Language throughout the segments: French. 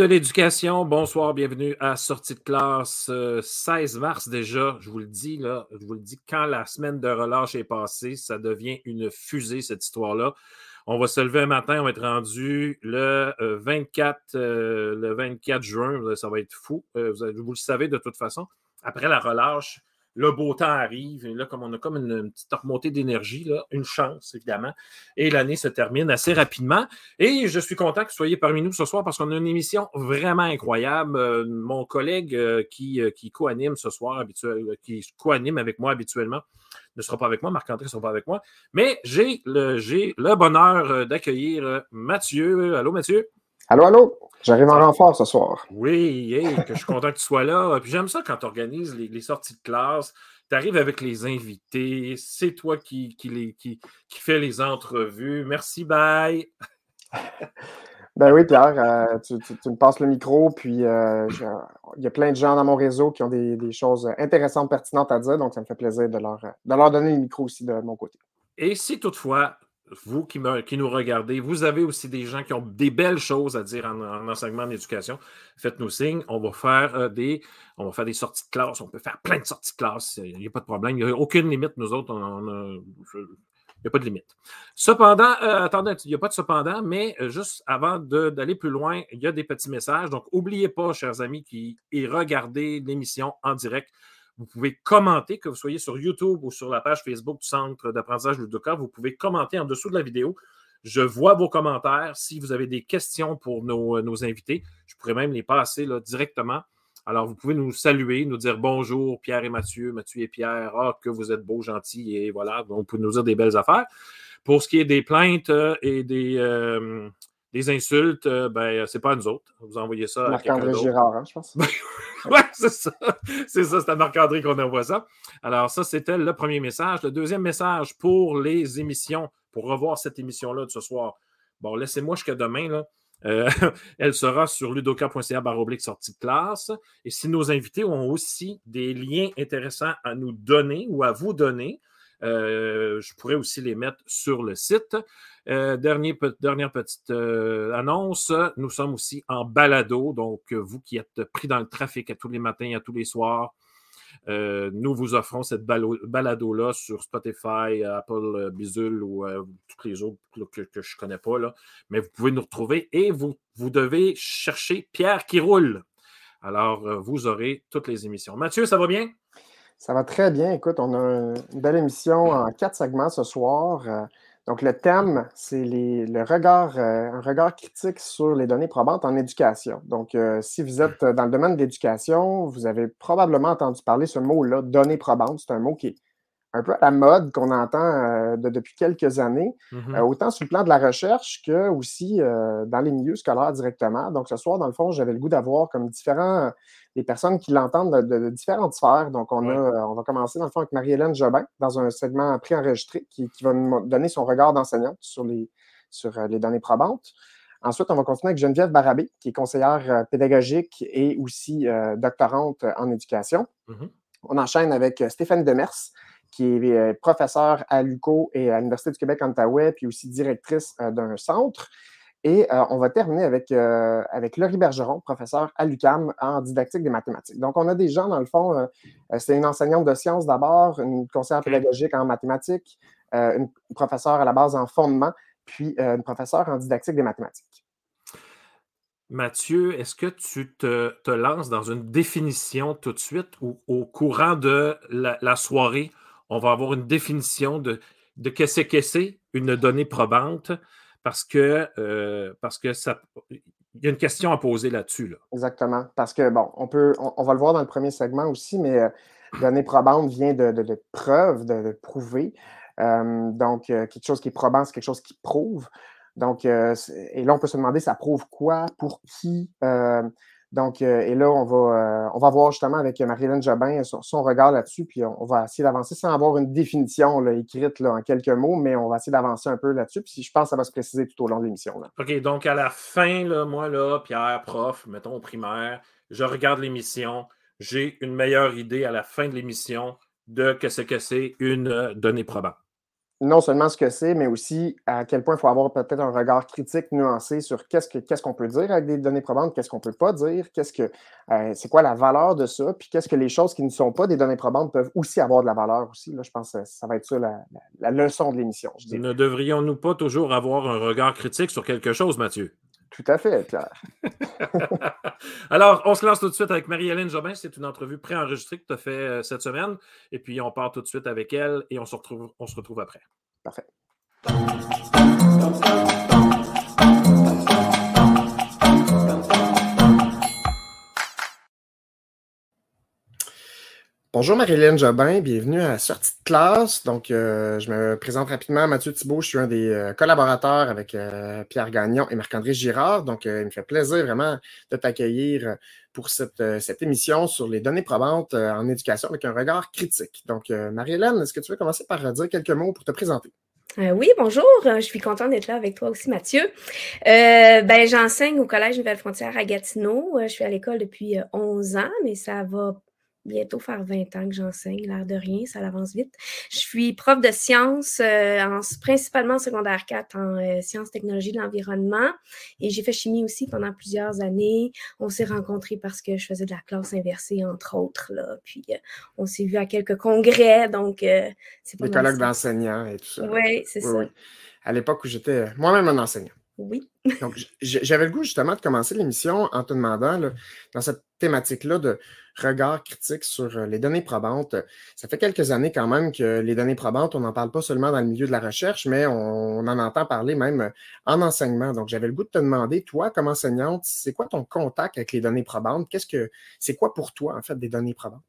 De l'éducation, bonsoir, bienvenue à Sortie de classe 16 euh, mars déjà. Je vous le dis, là, je vous le dis, quand la semaine de relâche est passée, ça devient une fusée, cette histoire-là. On va se lever un matin, on va être rendu le 24, euh, euh, le 24 juin, ça va être fou. vous le savez de toute façon. Après la relâche, le beau temps arrive, et là, comme on a comme une, petite remontée d'énergie, une chance, évidemment. Et l'année se termine assez rapidement. Et je suis content que vous soyez parmi nous ce soir parce qu'on a une émission vraiment incroyable. Euh, mon collègue euh, qui, euh, qui co-anime ce soir, qui co-anime avec moi habituellement, ne sera pas avec moi, Marc-André ne sera pas avec moi. Mais j'ai le, le bonheur d'accueillir Mathieu. Allô, Mathieu? Allô, allô? J'arrive en renfort ce soir. Oui, que je suis content que tu sois là. Puis j'aime ça quand tu organises les, sorties de classe. Tu arrives avec les invités. C'est toi qui, qui, les, qui, qui fais les entrevues. Merci, bye. Ben oui, Pierre, euh, tu, me passes le micro, puis euh, il y a plein de gens dans mon réseau qui ont des, des, choses intéressantes, pertinentes à dire, donc ça me fait plaisir de leur, de leur donner le micro aussi de mon côté. Et si toutefois vous qui, nous regardez, vous avez aussi des gens qui ont des belles choses à dire en, enseignement d'éducation, faites-nous signe. On va, faire, euh, des, on va faire des sorties de classe. On peut faire plein de sorties de classe. Il n'y a pas de problème. Il n'y a aucune limite, nous autres. il n'y a pas de limite. Cependant, euh, attendez, il n'y a pas de cependant, mais euh, juste avant d'aller plus loin, il y a des petits messages. Donc, n'oubliez pas, chers amis, qui regardez l'émission en direct. Vous pouvez commenter, que vous soyez sur YouTube ou sur la page Facebook du Centre d'apprentissage Ludoka. Vous pouvez commenter en dessous de la vidéo. Je vois vos commentaires. Si vous avez des questions pour nos, euh, invités, je pourrais même les passer directement. Alors, vous pouvez nous saluer, nous dire bonjour, Pierre et Mathieu, Mathieu et Pierre, ah, que vous êtes beaux, gentils, et voilà, vous pouvez nous dire des belles affaires. Pour ce qui est des plaintes euh, et des, euh, des insultes, euh, ben, c'est pas à nous autres. Vous envoyez ça à Marc-André Girard, hein, je pense. oui, c'est ça. C'est ça, c'est à Marc-André qu'on envoie ça. Alors, ça, c'était le premier message. Le deuxième message pour les émissions, pour revoir cette émission-là de ce soir. Bon, laissez-moi jusqu'à demain, là. Euh, elle sera sur ludoka.ca baroblique sortie de classe. Et si nos invités ont aussi des liens intéressants à nous donner ou à vous donner, je pourrais aussi les mettre sur le site. Euh, dernière petite euh, annonce, nous sommes aussi en balado. Donc, vous qui êtes pris dans le trafic à tous les matins, à tous les soirs, nous vous offrons cette balado-là sur Spotify, Apple Bizul ou toutes les autres que, je ne connais pas. Mais vous pouvez nous retrouver et vous, vous devez chercher Pierre qui roule. Alors, vous aurez toutes les émissions. Mathieu, ça va bien? Ça va très bien. Écoute, on a une belle émission en quatre segments ce soir. Euh, donc, le thème, c'est le regard, euh, un regard critique sur les données probantes en éducation. Donc, euh, si vous êtes dans le domaine de l'éducation, vous avez probablement entendu parler ce mot-là, données probantes. C'est un mot qui est un peu à la mode qu'on entend euh, depuis quelques années, mmh euh, autant sur le plan de la recherche que aussi euh, dans les milieux scolaires directement. Donc, ce soir, dans le fond, j'avais le goût d'avoir comme différents, des personnes qui l'entendent de, différentes sphères. Donc, on, a, on va commencer dans le fond avec Marie-Hélène Jobin dans un segment préenregistré qui, qui va nous donner son regard d'enseignante sur les, sur les données probantes. Ensuite, on va continuer avec Geneviève Barabé, qui est conseillère pédagogique et aussi doctorante en éducation. Mmh on enchaîne avec Stéphane Demers, qui est euh, professeure à l'UCO et à l'Université du Québec en Outaouais, puis aussi directrice euh, d'un centre. Et euh, on va terminer avec, avec Laurie Bergeron, professeur à l'UCAM en didactique des mathématiques. Donc, on a des gens, dans le fond, c'est une enseignante de sciences d'abord, une conseillère pédagogique en mathématiques, une professeure à la base en fondement, puis une professeure en didactique des mathématiques. Mathieu, est-ce que tu te, lances dans une définition tout de suite ou au courant de la soirée, on va avoir une définition de, de qu'est-ce que c'est une donnée probante parce que, euh, parce que ça. Il y a une question à poser là-dessus. Là. Exactement. Parce que, bon, on peut, on, va le voir dans le premier segment aussi, mais euh, donnée probante vient de, de, de preuve, de, prouver. Euh, donc, quelque chose qui est probant, c'est quelque chose qui prouve. Donc, et là, on peut se demander, ça prouve quoi, pour qui? Donc, euh, et là, on va, euh, on va voir justement avec Marie-Hélène Jobin son, regard là-dessus, puis on, va essayer d'avancer sans avoir une définition écrite là, en quelques mots, mais on va essayer d'avancer un peu là-dessus, puis je pense que ça va se préciser tout au long de l'émission. OK, donc à la fin, là, moi, là, Pierre, prof, mettons au primaire, je regarde l'émission, j'ai une meilleure idée à la fin de l'émission de ce que c'est une euh, donnée probante. Non seulement ce que c'est, mais aussi à quel point il faut avoir peut-être un regard critique nuancé sur qu'est-ce qu'on peut dire avec des données probantes, qu'est-ce qu'on peut pas dire, qu'est-ce que euh, c'est quoi la valeur de ça, puis qu'est-ce que les choses qui ne sont pas des données probantes peuvent aussi avoir de la valeur aussi. Là, je pense que ça va être ça la, leçon de l'émission. Ne devrions-nous pas toujours avoir un regard critique sur quelque chose, Mathieu? Tout à fait, Pierre. Alors, on se lance tout de suite avec Marie-Hélène Jobin. C'est une entrevue préenregistrée que tu as fait euh, cette semaine. Et puis, on part tout de suite avec elle et on se retrouve, on se retrouve après. Parfait. Bonjour Marie-Hélène Jobin, bienvenue à Sortie de classe. Donc, euh, je me présente rapidement. Mathieu Thibault, je suis un des euh, collaborateurs avec euh, Pierre Gagnon et Marc-André Girard. Donc, il me fait plaisir vraiment de t'accueillir pour cette, cette, émission sur les données probantes en éducation avec un regard critique. Donc, Marie-Hélène, est-ce que tu veux commencer par dire quelques mots pour te présenter? oui, bonjour. Je suis contente d'être là avec toi aussi, Mathieu. ben, j'enseigne au Collège Nouvelle-Frontière à Gatineau. Je suis à l'école depuis 11 ans, mais ça va bientôt faire 20 ans que j'enseigne, l'air de rien, ça avance vite. Je suis prof de sciences, euh, en, principalement en secondaire 4 en euh, sciences, technologies de l'environnement. Et j'ai fait chimie aussi pendant plusieurs années. On s'est rencontrés parce que je faisais de la classe inversée, entre autres. Là. Puis euh, on s'est vu à quelques congrès. Donc, c'est pas Des colloques d'enseignants et tout ça. Oui, c'est ça. À l'époque où j'étais moi-même un enseignant. Oui. Donc, j'avais le goût justement de commencer l'émission en te demandant, dans cette thématique-là de regard critique sur euh, les données probantes. Ça fait quelques années quand même que les données probantes, on n'en parle pas seulement dans le milieu de la recherche, mais on, en entend parler même euh, en enseignement. Donc, j'avais le goût de te demander, toi, comme enseignante, c'est quoi ton contact avec les données probantes? Qu'est-ce que c'est quoi pour toi, en fait, des données probantes?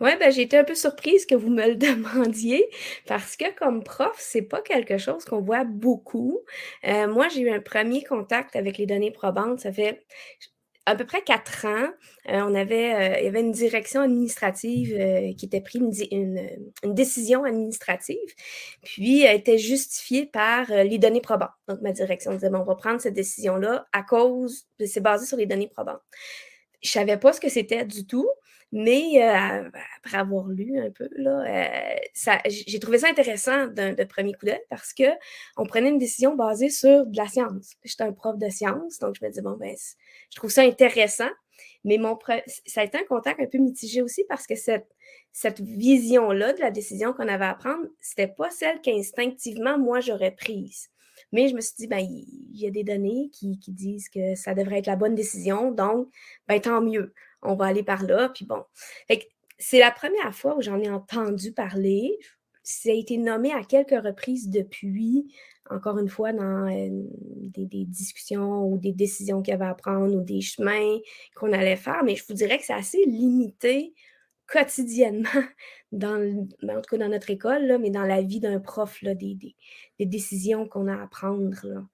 Oui, ben, j'ai été un peu surprise que vous me le demandiez parce que comme prof, c'est pas quelque chose qu'on voit beaucoup. Euh, moi, j'ai eu un premier contact avec les données probantes. Ça fait à peu près quatre ans, euh, on avait, euh, il y avait une direction administrative euh, qui était prise, une, décision administrative, puis elle était justifiée par les données probantes. Donc, ma direction disait, bon, on va prendre cette décision-là à cause, c'est basé sur les données probantes. Je ne savais pas ce que c'était du tout. Mais euh, après avoir lu un peu, là, euh, j'ai trouvé ça intéressant de premier coup d'œil parce qu'on prenait une décision basée sur de la science. J'étais un prof de science, donc je me dis, bon, ben, je trouve ça intéressant. Mais mon ça a été un contact un peu mitigé aussi parce que cette, cette vision-là de la décision qu'on avait à prendre, c'était pas celle qu'instinctivement, moi, j'aurais prise. Mais je me suis dit, ben, il y, a des données qui, qui, disent que ça devrait être la bonne décision, donc, ben, tant mieux on va aller par là, puis bon. c'est la première fois où j'en ai entendu parler. Ça a été nommé à quelques reprises depuis, encore une fois, dans euh, des, discussions ou des décisions qu'il y avait à prendre ou des chemins qu'on allait faire, mais je vous dirais que c'est assez limité quotidiennement, ben, en tout cas dans notre école, mais dans la vie d'un prof, des, décisions qu'on a à prendre.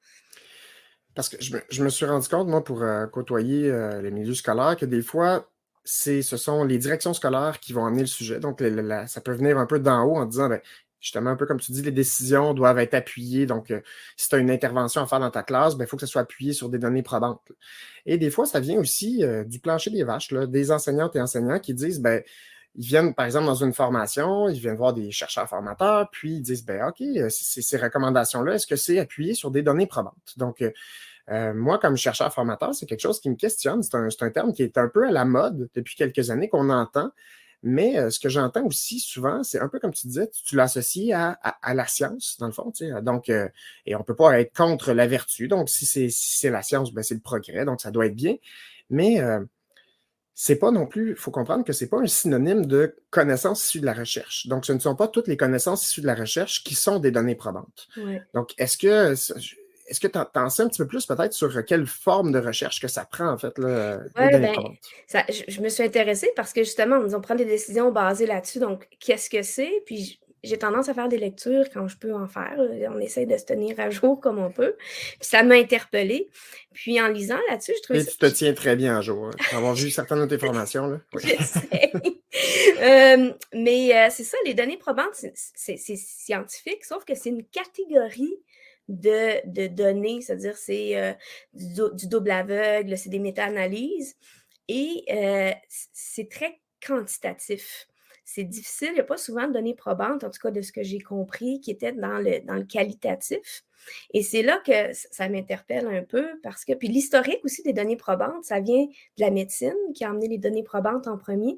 Parce que je me, suis rendu compte, moi, pour euh, côtoyer euh, les milieux scolaires, que des fois, ce sont les directions scolaires qui vont amener le sujet. Donc, ça peut venir un peu d'en haut en disant, ben, justement, un peu comme tu dis, les décisions doivent être appuyées. Donc, euh, si tu as une intervention à faire dans ta classe, il ben, faut que ça soit appuyé sur des données probantes. Et des fois, ça vient aussi du plancher des vaches, des enseignantes et enseignants qui disent, ben, ils viennent, par exemple, dans une formation, ils viennent voir des chercheurs formateurs, puis ils disent, ben, OK, ces recommandations-là, est-ce que c'est appuyé sur des données probantes? Donc, euh, moi, comme chercheur formateur, c'est quelque chose qui me questionne. C'est un, terme qui est un peu à la mode depuis quelques années qu'on entend. Mais euh, ce que j'entends aussi souvent, c'est un peu comme tu disais, tu, l'associes à, la science, dans le fond. Donc, euh, et on ne peut pas être contre la vertu. Donc, si c'est la science, ben, c'est le progrès, donc ça doit être bien. Mais c'est pas non plus, il faut comprendre que c'est pas un synonyme de connaissances issues de la recherche. Donc, ce ne sont pas toutes les connaissances issues de la recherche qui sont des données probantes. Donc, est-ce que est-ce que tu en, sais un petit peu plus peut-être sur quelle forme de recherche que ça prend, en fait? Là, ben, je, me suis intéressée parce que justement, on prend des décisions basées là-dessus. Donc, qu'est-ce que c'est? Puis, j'ai tendance à faire des lectures quand je peux en faire. On essaie de se tenir à jour comme on peut. Puis ça m'a interpellée. Puis en lisant là-dessus, je trouve Et tu te tiens très bien à jour. Hein, avoir vu certaines de tes formations. Là. Euh, mais euh, c'est ça, les données probantes, c'est scientifique, sauf que c'est une catégorie de, données, c'est-à-dire c'est euh, du, double aveugle, c'est des méta-analyses et euh, c'est très quantitatif. C'est difficile. Il n'y a pas souvent de données probantes, en tout cas de ce que j'ai compris, qui étaient dans le, dans le qualitatif. Et c'est là que ça m'interpelle un peu parce que, puis l'historique aussi des données probantes, ça vient de la médecine qui a amené les données probantes en premier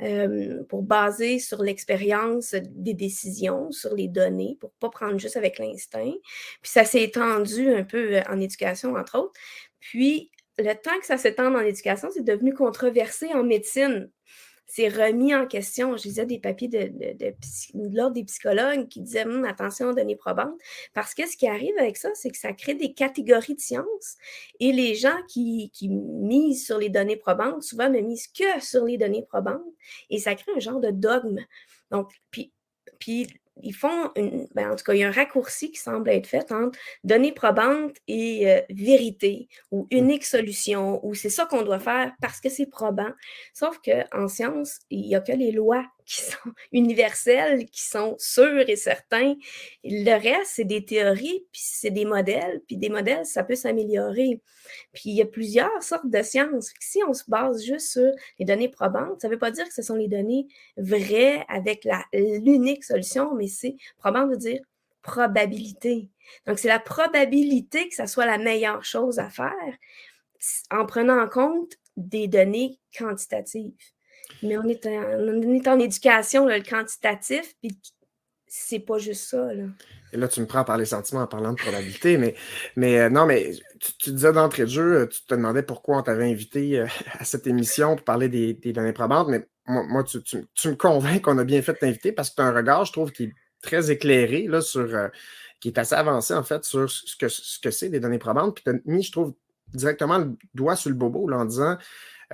euh, pour baser sur l'expérience des décisions, sur les données, pour ne pas prendre juste avec l'instinct. Puis ça s'est étendu un peu euh, en éducation, entre autres. Puis le temps que ça s'étende en éducation, c'est devenu controversé en médecine c'est remis en question. Je lisais des papiers de, l'ordre des psychologues qui disaient hum, attention aux données probantes. Parce que ce qui arrive avec ça, c'est que ça crée des catégories de sciences. Et les gens qui, misent sur les données probantes, souvent ne misent que sur les données probantes. Et ça crée un genre de dogme. Donc, puis ils font une, ben, en tout cas, il y a un raccourci qui semble être fait entre données probantes et euh, vérité ou mmh. unique solution ou c'est ça qu'on doit faire parce que c'est probant. Sauf qu'en science, il n'y a que les lois qui sont universels, qui sont sûrs et certains. Le reste, c'est des théories, puis c'est des modèles, puis des modèles, ça peut s'améliorer. Puis il y a plusieurs sortes de sciences. Si on se base juste sur les données probantes, ça ne veut pas dire que ce sont les données vraies avec l'unique solution, mais c'est probant de dire probabilité. Donc, c'est la probabilité que ça soit la meilleure chose à faire en prenant en compte des données quantitatives. Mais on est en, éducation, le quantitatif, puis c'est pas juste ça. Là. Et là, tu me prends par les sentiments en parlant de probabilité, mais, mais euh, non, mais tu, disais d'entrée de jeu, euh, tu te demandais pourquoi on t'avait invité euh, à cette émission pour parler des, données probantes, mais moi, tu, me convaincs qu'on a bien fait t'inviter parce que tu as un regard, je trouve, qui est très éclairé là, sur, qui est assez avancé en fait sur ce que ce que c'est des données probantes. Puis tu as mis, je trouve, directement le doigt sur le bobo en disant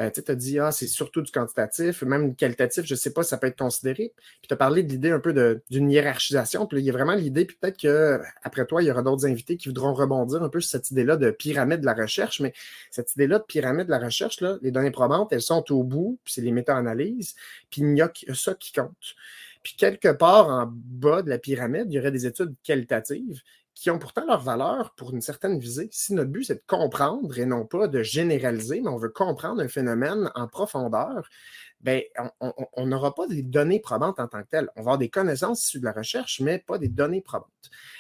euh, tu as dit, ah, c'est surtout du quantitatif, même qualitatif, je ne sais pas si ça peut être considéré. Puis tu as parlé de l'idée un peu d'une hiérarchisation. Puis il y a vraiment l'idée, puis peut-être qu'après toi, il y aura d'autres invités qui voudront rebondir un peu sur cette idée-là de pyramide de la recherche. Mais cette idée-là de pyramide de la recherche, là, les données probantes, elles sont au bout, puis c'est les méta-analyses, puis il n'y a que ça qui compte. Puis quelque part en bas de la pyramide, il y aurait des études qualitatives qui ont pourtant leur valeur pour une certaine visée. Si notre but, c'est de comprendre et non pas de généraliser, mais on veut comprendre un phénomène en profondeur, bien, on n'aura pas des données probantes en tant que telles. On va avoir des connaissances issues de la recherche, mais pas des données probantes.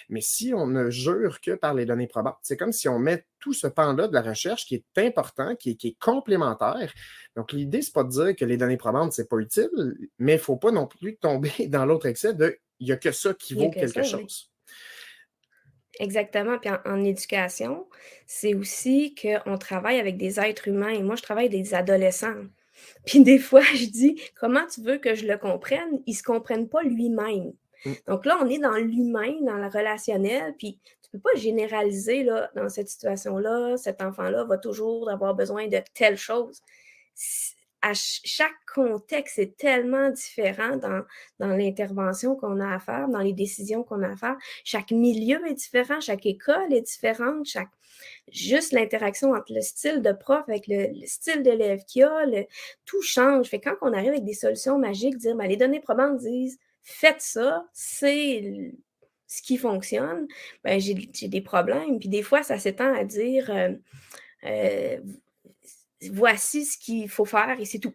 Mais si on ne jure que par les données probantes, c'est comme si on met tout ce pan-là de la recherche qui est important, qui est, qui est complémentaire. Donc, l'idée, c'est pas de dire que les données probantes, c'est pas utile, mais il ne faut pas non plus tomber dans l'autre excès de il n'y a que ça qui vaut quelque chose. Exactement. Puis en, éducation, c'est aussi qu'on travaille avec des êtres humains. Et moi, je travaille avec des adolescents. Puis des fois, je dis, comment tu veux que je le comprenne? Ils ne se comprennent pas lui-même. Mm. Donc là, on est dans l'humain, dans le relationnel, puis tu ne peux pas généraliser là, dans cette situation-là, cet enfant-là va toujours avoir besoin de telle chose à chaque contexte est tellement différent dans, dans l'intervention qu'on a à faire, dans les décisions qu'on a à faire. Chaque milieu est différent, chaque école est différente, chaque juste l'interaction entre le style de prof avec le, style d'élève qu'il y a, tout change. Fait quand on arrive avec des solutions magiques, dire ben, les données probantes disent faites ça, c'est ce qui fonctionne, ben, j'ai des problèmes. Puis des fois, ça s'étend à dire euh, euh, voici ce qu'il faut faire et c'est tout.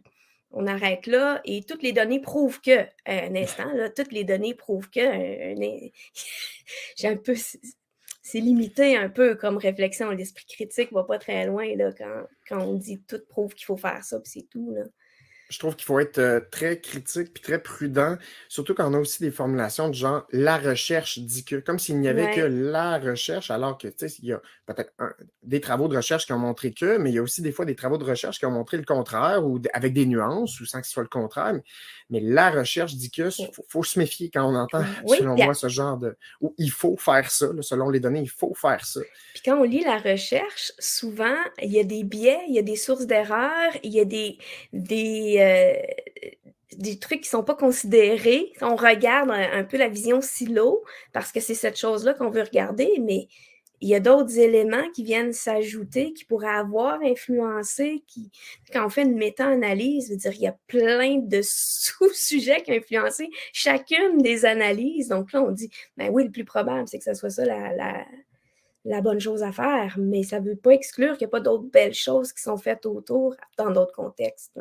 On arrête là et toutes les données prouvent que, un instant, toutes les données prouvent que, j'ai un peu, c'est limité un peu comme réflexion. L'esprit critique va pas très loin là, quand, on dit tout prouve qu'il faut faire ça, puis c'est tout. Je trouve qu'il faut être euh, très critique puis très prudent, surtout quand on a aussi des formulations de genre la recherche dit que, comme s'il n'y avait que la recherche, alors que, tu sais, il y a peut-être des travaux de recherche qui ont montré que, mais il y a aussi des fois des travaux de recherche qui ont montré le contraire ou avec des nuances ou sans que ce soit le contraire. Mais, la recherche dit que, il faut, se méfier quand on entend, selon moi, ce genre de. Ou il faut faire ça, selon les données, il faut faire ça. Puis quand on lit la recherche, souvent, il y a des biais, il y a des sources d'erreurs, il y a des. des euh, des trucs qui ne sont pas considérés. On regarde un, peu la vision silo parce que c'est cette chose-là qu'on veut regarder, mais il y a d'autres éléments qui viennent s'ajouter, qui pourraient avoir influencé, qui, quand on fait une méta-analyse, dire, il y a plein de sous-sujets qui ont influencé chacune des analyses. Donc là, on dit, ben oui, le plus probable, c'est que ce soit ça la, bonne chose à faire, mais ça ne veut pas exclure qu'il n'y a pas d'autres belles choses qui sont faites autour dans d'autres contextes.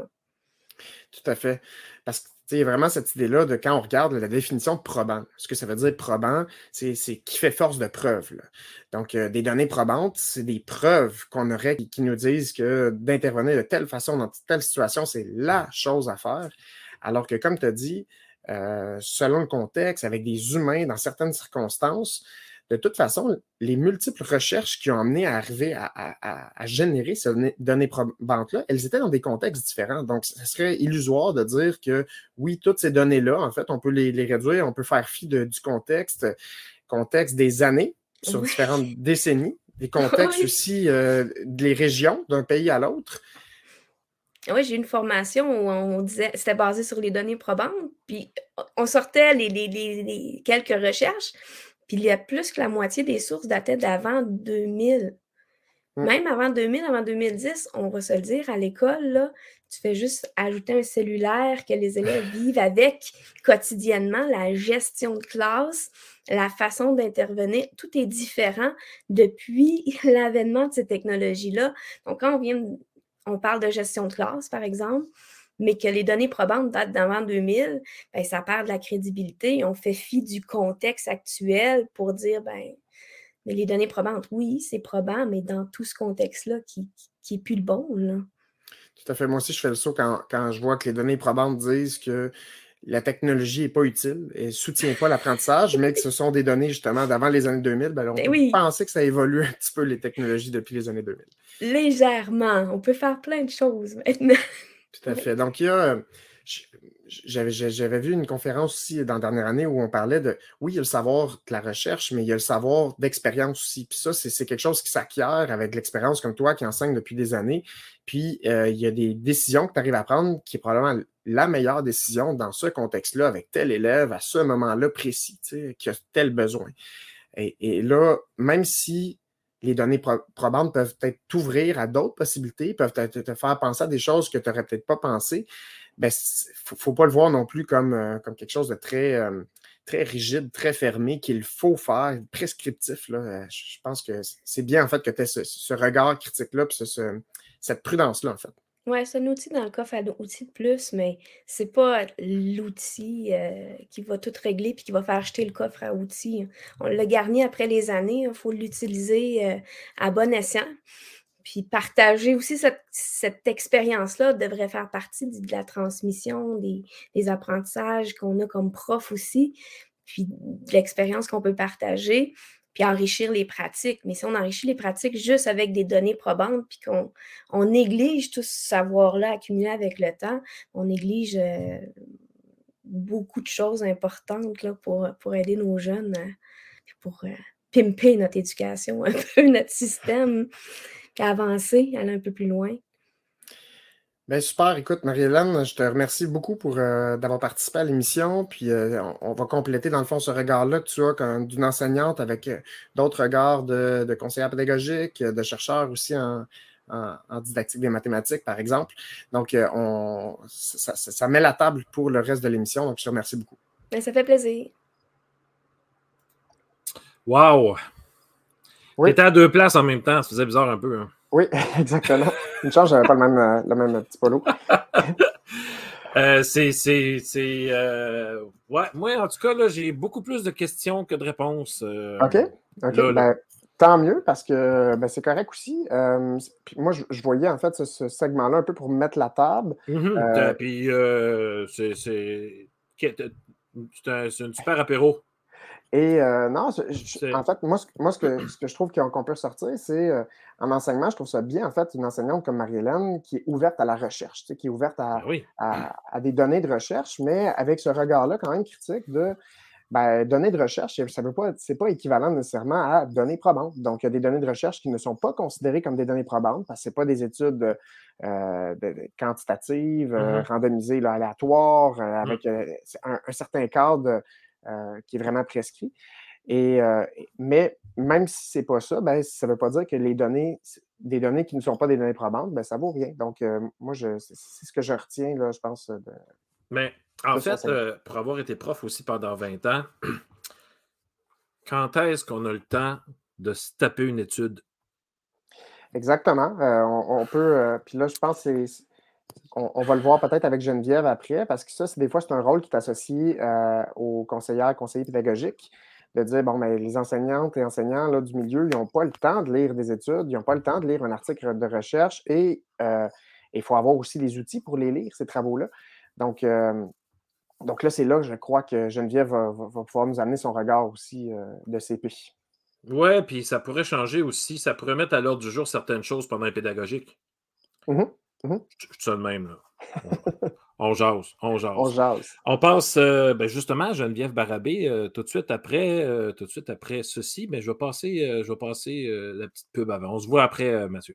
Tout à fait. Parce que il y vraiment cette idée-là de quand on regarde la définition de probant. Ce que ça veut dire probant, c'est qui fait force de preuve. Donc, euh, des données probantes, c'est des preuves qu'on aurait qui, nous disent que d'intervenir de telle façon dans telle situation, c'est la chose à faire. Alors que, comme tu as dit, euh, selon le contexte, avec des humains dans certaines circonstances, de toute façon, les multiples recherches qui ont amené à arriver à, générer ces données probantes-là, elles étaient dans des contextes différents. Donc, ce serait illusoire de dire que oui, toutes ces données-là, en fait, on peut les, réduire, on peut faire fi du contexte, contexte des années sur différentes décennies, des contextes aussi euh, des régions d'un pays à l'autre. Oui, j'ai eu une formation où on disait, c'était basé sur les données probantes, puis on sortait les quelques recherches, puis il y a plus que la moitié des sources dataient d'avant 2000. Mmh. Même avant 2000, avant 2010, on va se le dire, à l'école, tu fais juste ajouter un cellulaire que les élèves vivent avec quotidiennement, la gestion de classe, la façon d'intervenir, tout est différent depuis l'avènement de ces technologies-là. Donc, quand on vient, on parle de gestion de classe, par exemple, mais que les données probantes datent d'avant 2000, ben, ça perd de la crédibilité. On fait fi du contexte actuel pour dire, ben, mais les données probantes, oui, c'est probant, mais dans tout ce contexte-là qui n'est plus le bon. Là. Tout à fait. Moi aussi, je fais le saut quand, je vois que les données probantes disent que la technologie n'est pas utile et ne soutient pas l'apprentissage, mais que ce sont des données justement d'avant les années 2000, ben, on ben peut penser que ça évolue un petit peu les technologies depuis les années 2000. Légèrement. On peut faire plein de choses maintenant. Tout à fait. Donc, il y a. Euh, j'avais vu une conférence aussi dans la dernière année où on parlait de, oui, il y a le savoir de la recherche, mais il y a le savoir d'expérience aussi. Puis ça, c'est quelque chose qui s'acquiert avec l'expérience comme toi qui enseigne depuis des années. Puis euh, il y a des décisions que tu arrives à prendre qui est probablement la meilleure décision dans ce contexte-là, avec tel élève, à ce moment-là précis, qui a tel besoin. Et, et, là, même si les données probantes peuvent peut-être t'ouvrir à d'autres possibilités, peuvent te, faire penser à des choses que tu n'aurais peut-être pas pensé. Ben, ne faut, pas le voir non plus comme, euh, comme quelque chose de très, euh, très rigide, très fermé, qu'il faut faire, prescriptif. Là. Euh, je pense que c'est bien en fait que tu aies ce, regard critique-là, puis cette prudence-là, en fait. Oui, c'est un outil dans le coffre à outils de plus, mais c'est pas l'outil euh, qui va tout régler puis qui va faire acheter le coffre à outils. On l'a garni après les années, il faut l'utiliser euh, à bon escient. Puis partager aussi cette, expérience-là devrait faire partie de, la transmission, des, des apprentissages qu'on a comme prof aussi, puis de l'expérience qu'on peut partager puis enrichir les pratiques. Mais si on enrichit les pratiques juste avec des données probantes, puis qu'on on néglige tout ce savoir-là accumulé avec le temps, on néglige euh, beaucoup de choses importantes là, pour, pour aider nos jeunes, euh, pour euh, pimper notre éducation un peu, notre système, puis avancer, aller un peu plus loin. Ben super, écoute, Marie-Hélène, je te remercie beaucoup pour euh, d'avoir participé à l'émission. Puis euh, on, va compléter dans le fond ce regard-là que tu as d'une enseignante avec euh, d'autres regards de, de conseillère pédagogique, de chercheurs aussi en, didactique des mathématiques, par exemple. Donc, on, ça, met la table pour le reste de l'émission. Donc, je te remercie beaucoup. Ben, ça fait plaisir. Wow! Oui. Tu étais à deux places en même temps, ça faisait bizarre un peu. Hein. Oui, exactement. Une chance, je n'avais pas le même, euh, le même petit polo. Euh, c'est. Euh, ouais, moi, en tout cas, là, j'ai beaucoup plus de questions que de réponses. OK. Ben, tant mieux, parce que ben, c'est correct aussi. moi, je, voyais en fait ce, segment-là un peu pour mettre la table. Mm-hmm. Puis, c'est. C'est un super apéro. Et euh, non, en fait, moi, ce, moi, ce, que, ce que je trouve qu'on peut sortir, c'est euh, en enseignement, je trouve ça bien, en fait, une enseignante comme Marie-Hélène qui est ouverte à la recherche, qui est ouverte à, ben à, des données de recherche, mais avec ce regard-là quand même critique de ben, données de recherche, ça veut pas, c'est pas équivalent nécessairement à données probantes. Donc, il y a des données de recherche qui ne sont pas considérées comme des données probantes parce que ce pas des études euh, quantitatives, mm-hmm. randomisées, aléatoires, mm. avec un, un, certain cadre euh, qui est vraiment prescrit. Et, euh, mais même si ce n'est pas ça, ben, ça ne veut pas dire que les données, des données qui ne sont pas des données probantes, ben, ça vaut rien. Donc, euh, moi, c'est ce que je retiens, là, je pense. De, mais en fait, pour avoir été prof aussi pendant 20 ans, quand est-ce qu'on a le temps de se taper une étude? Exactement. on, peut. puis là, je pense que on, va le voir peut-être avec Geneviève après, parce que ça, c'est des fois, c'est un rôle qui est associé euh, aux conseillères, conseillers pédagogiques, de dire, bon, mais les enseignantes et enseignants là, du milieu, ils n'ont pas le temps de lire des études, ils n'ont pas le temps de lire un article de recherche et euh, il faut avoir aussi les outils pour les lire, ces travaux-là. Donc, euh, donc là, c'est là que je crois que Geneviève va, pouvoir nous amener son regard aussi de CP. Oui, puis ça pourrait changer aussi, ça pourrait mettre à l'ordre du jour certaines choses pendant les pédagogiques. Mmh Mmh je, suis de même, là. On, jase, on jase. On jase. On passe euh, ben justement à Geneviève Barabé euh, tout de suite après, euh, tout de suite après ceci, mais je vais passer, je vais passer la petite pub avant. On se voit après, Mathieu.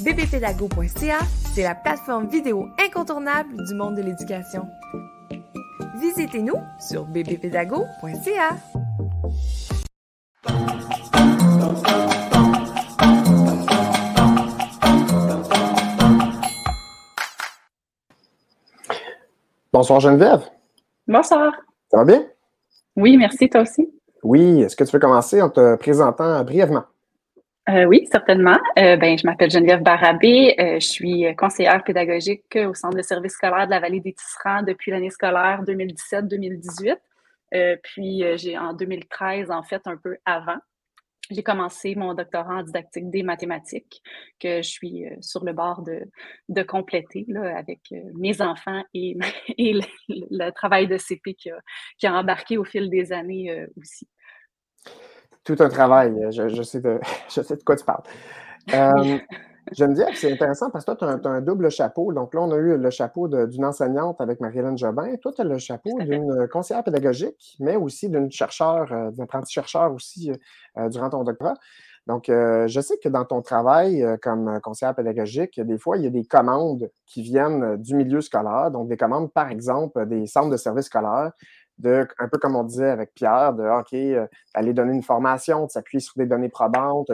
bbpédago.ca, c'est la plateforme vidéo incontournable du monde de l'éducation. Visitez-nous sur bbpédago.ca. Bonsoir Geneviève. Bonsoir. Ça va bien? Oui, merci, toi aussi. Oui, est-ce que tu veux commencer en te présentant brièvement? Euh, oui, certainement. Euh, ben, je m'appelle Geneviève Barabé. Euh, je suis conseillère pédagogique au Centre de services scolaires de la Vallée des Tisserands depuis l'année scolaire 2017-2018. puis, j'ai en 2013, en fait, un peu avant, j'ai commencé mon doctorat en didactique des mathématiques que je suis sur le bord de, de compléter là, avec mes enfants et, et le, travail de CP qui a, qui a embarqué au fil des années aussi tout un travail. Je, sais, de, je sais de quoi tu parles. Euh, Geneviève, c'est intéressant parce que toi, tu as, un double chapeau. Donc là, on a eu le chapeau d'une enseignante avec Marie-Hélène Jobin. Toi, tu as le chapeau d'une conseillère pédagogique, mais aussi d'une chercheur, euh, d'un apprenti-chercheur aussi euh, durant ton doctorat. Donc, je sais que dans ton travail comme conseillère pédagogique, des fois, il y a des commandes qui viennent du milieu scolaire. Donc, des commandes, par exemple, des centres de services scolaires de, un peu comme on disait avec Pierre, de OK, euh, d'aller donner une formation, de s'appuyer sur des données probantes,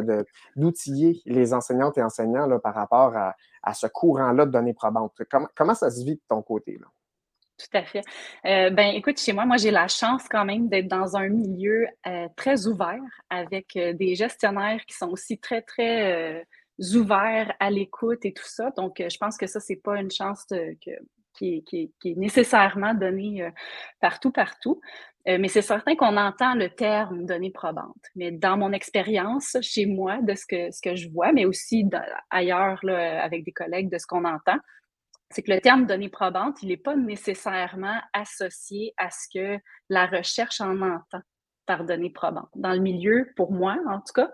d'outiller les enseignantes et enseignants là, par rapport à, ce courant-là de données probantes. Comment, ça se vit de ton côté? Là? Tout à fait. Euh, ben, écoute, chez moi, moi, j'ai la chance quand même d'être dans un milieu euh, très ouvert avec des gestionnaires qui sont aussi très, très ouverts à l'écoute et tout ça. Donc, je pense que ça, c'est pas une chance que, qui est, nécessairement donné euh, partout, partout. Euh, mais c'est certain qu'on entend le terme données probantes. Mais dans mon expérience, chez moi, de ce que, ce que je vois, mais aussi ailleurs avec des collègues, de ce qu'on entend, c'est que le terme données probantes, il n'est pas nécessairement associé à ce que la recherche en entend par données probantes. Dans le milieu, pour moi en tout cas,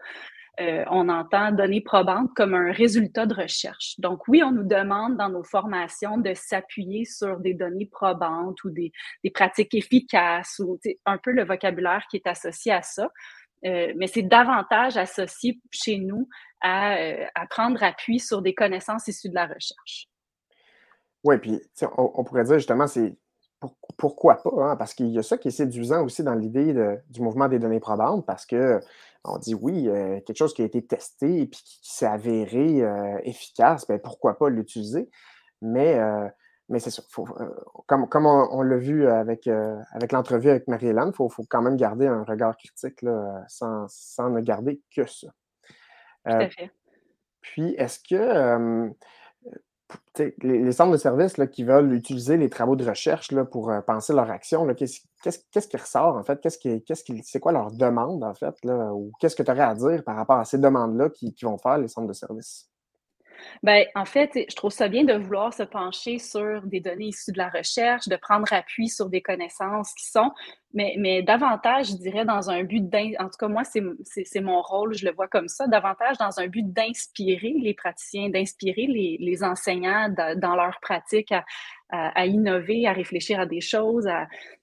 euh, on entend données probantes comme un résultat de recherche. Donc oui, on nous demande dans nos formations de s'appuyer sur des données probantes ou des, pratiques efficaces ou un peu le vocabulaire qui est associé à ça. Euh, mais c'est davantage associé chez nous à, euh, à, prendre appui sur des connaissances issues de la recherche. Oui, puis on, pourrait dire justement, c'est pourquoi pas, hein? parce qu'il y a ça qui est séduisant aussi dans l'idée du mouvement des données probantes, parce que on dit oui, euh, quelque chose qui a été testé et puis qui, s'est avéré euh, efficace, ben, pourquoi pas l'utiliser? Mais, euh, mais c'est sûr, comme, comme on, l'a vu avec, avec l'entrevue avec Marie-Hélène, il faut, faut, quand même garder un regard critique là, sans, sans, ne garder que ça. Tout à fait. Puis, est-ce que les, centres de services qui veulent utiliser les travaux de recherche pour euh, penser leur action, qu'est-ce qui ressort en fait? Qu'est-ce qui, c'est quoi leur demande en fait? Ou qu'est-ce que tu aurais à dire par rapport à ces demandes-là qui, vont faire les centres de services? Ben, en fait, je trouve ça bien de vouloir se pencher sur des données issues de la recherche, de prendre appui sur des connaissances qui sont, mais, mais davantage, je dirais, dans un but. En tout cas, moi, c'est mon rôle, je le vois comme ça, davantage dans un but d'inspirer les praticiens, d'inspirer les, les, enseignants dans leur pratique à, à, innover, à réfléchir à des choses,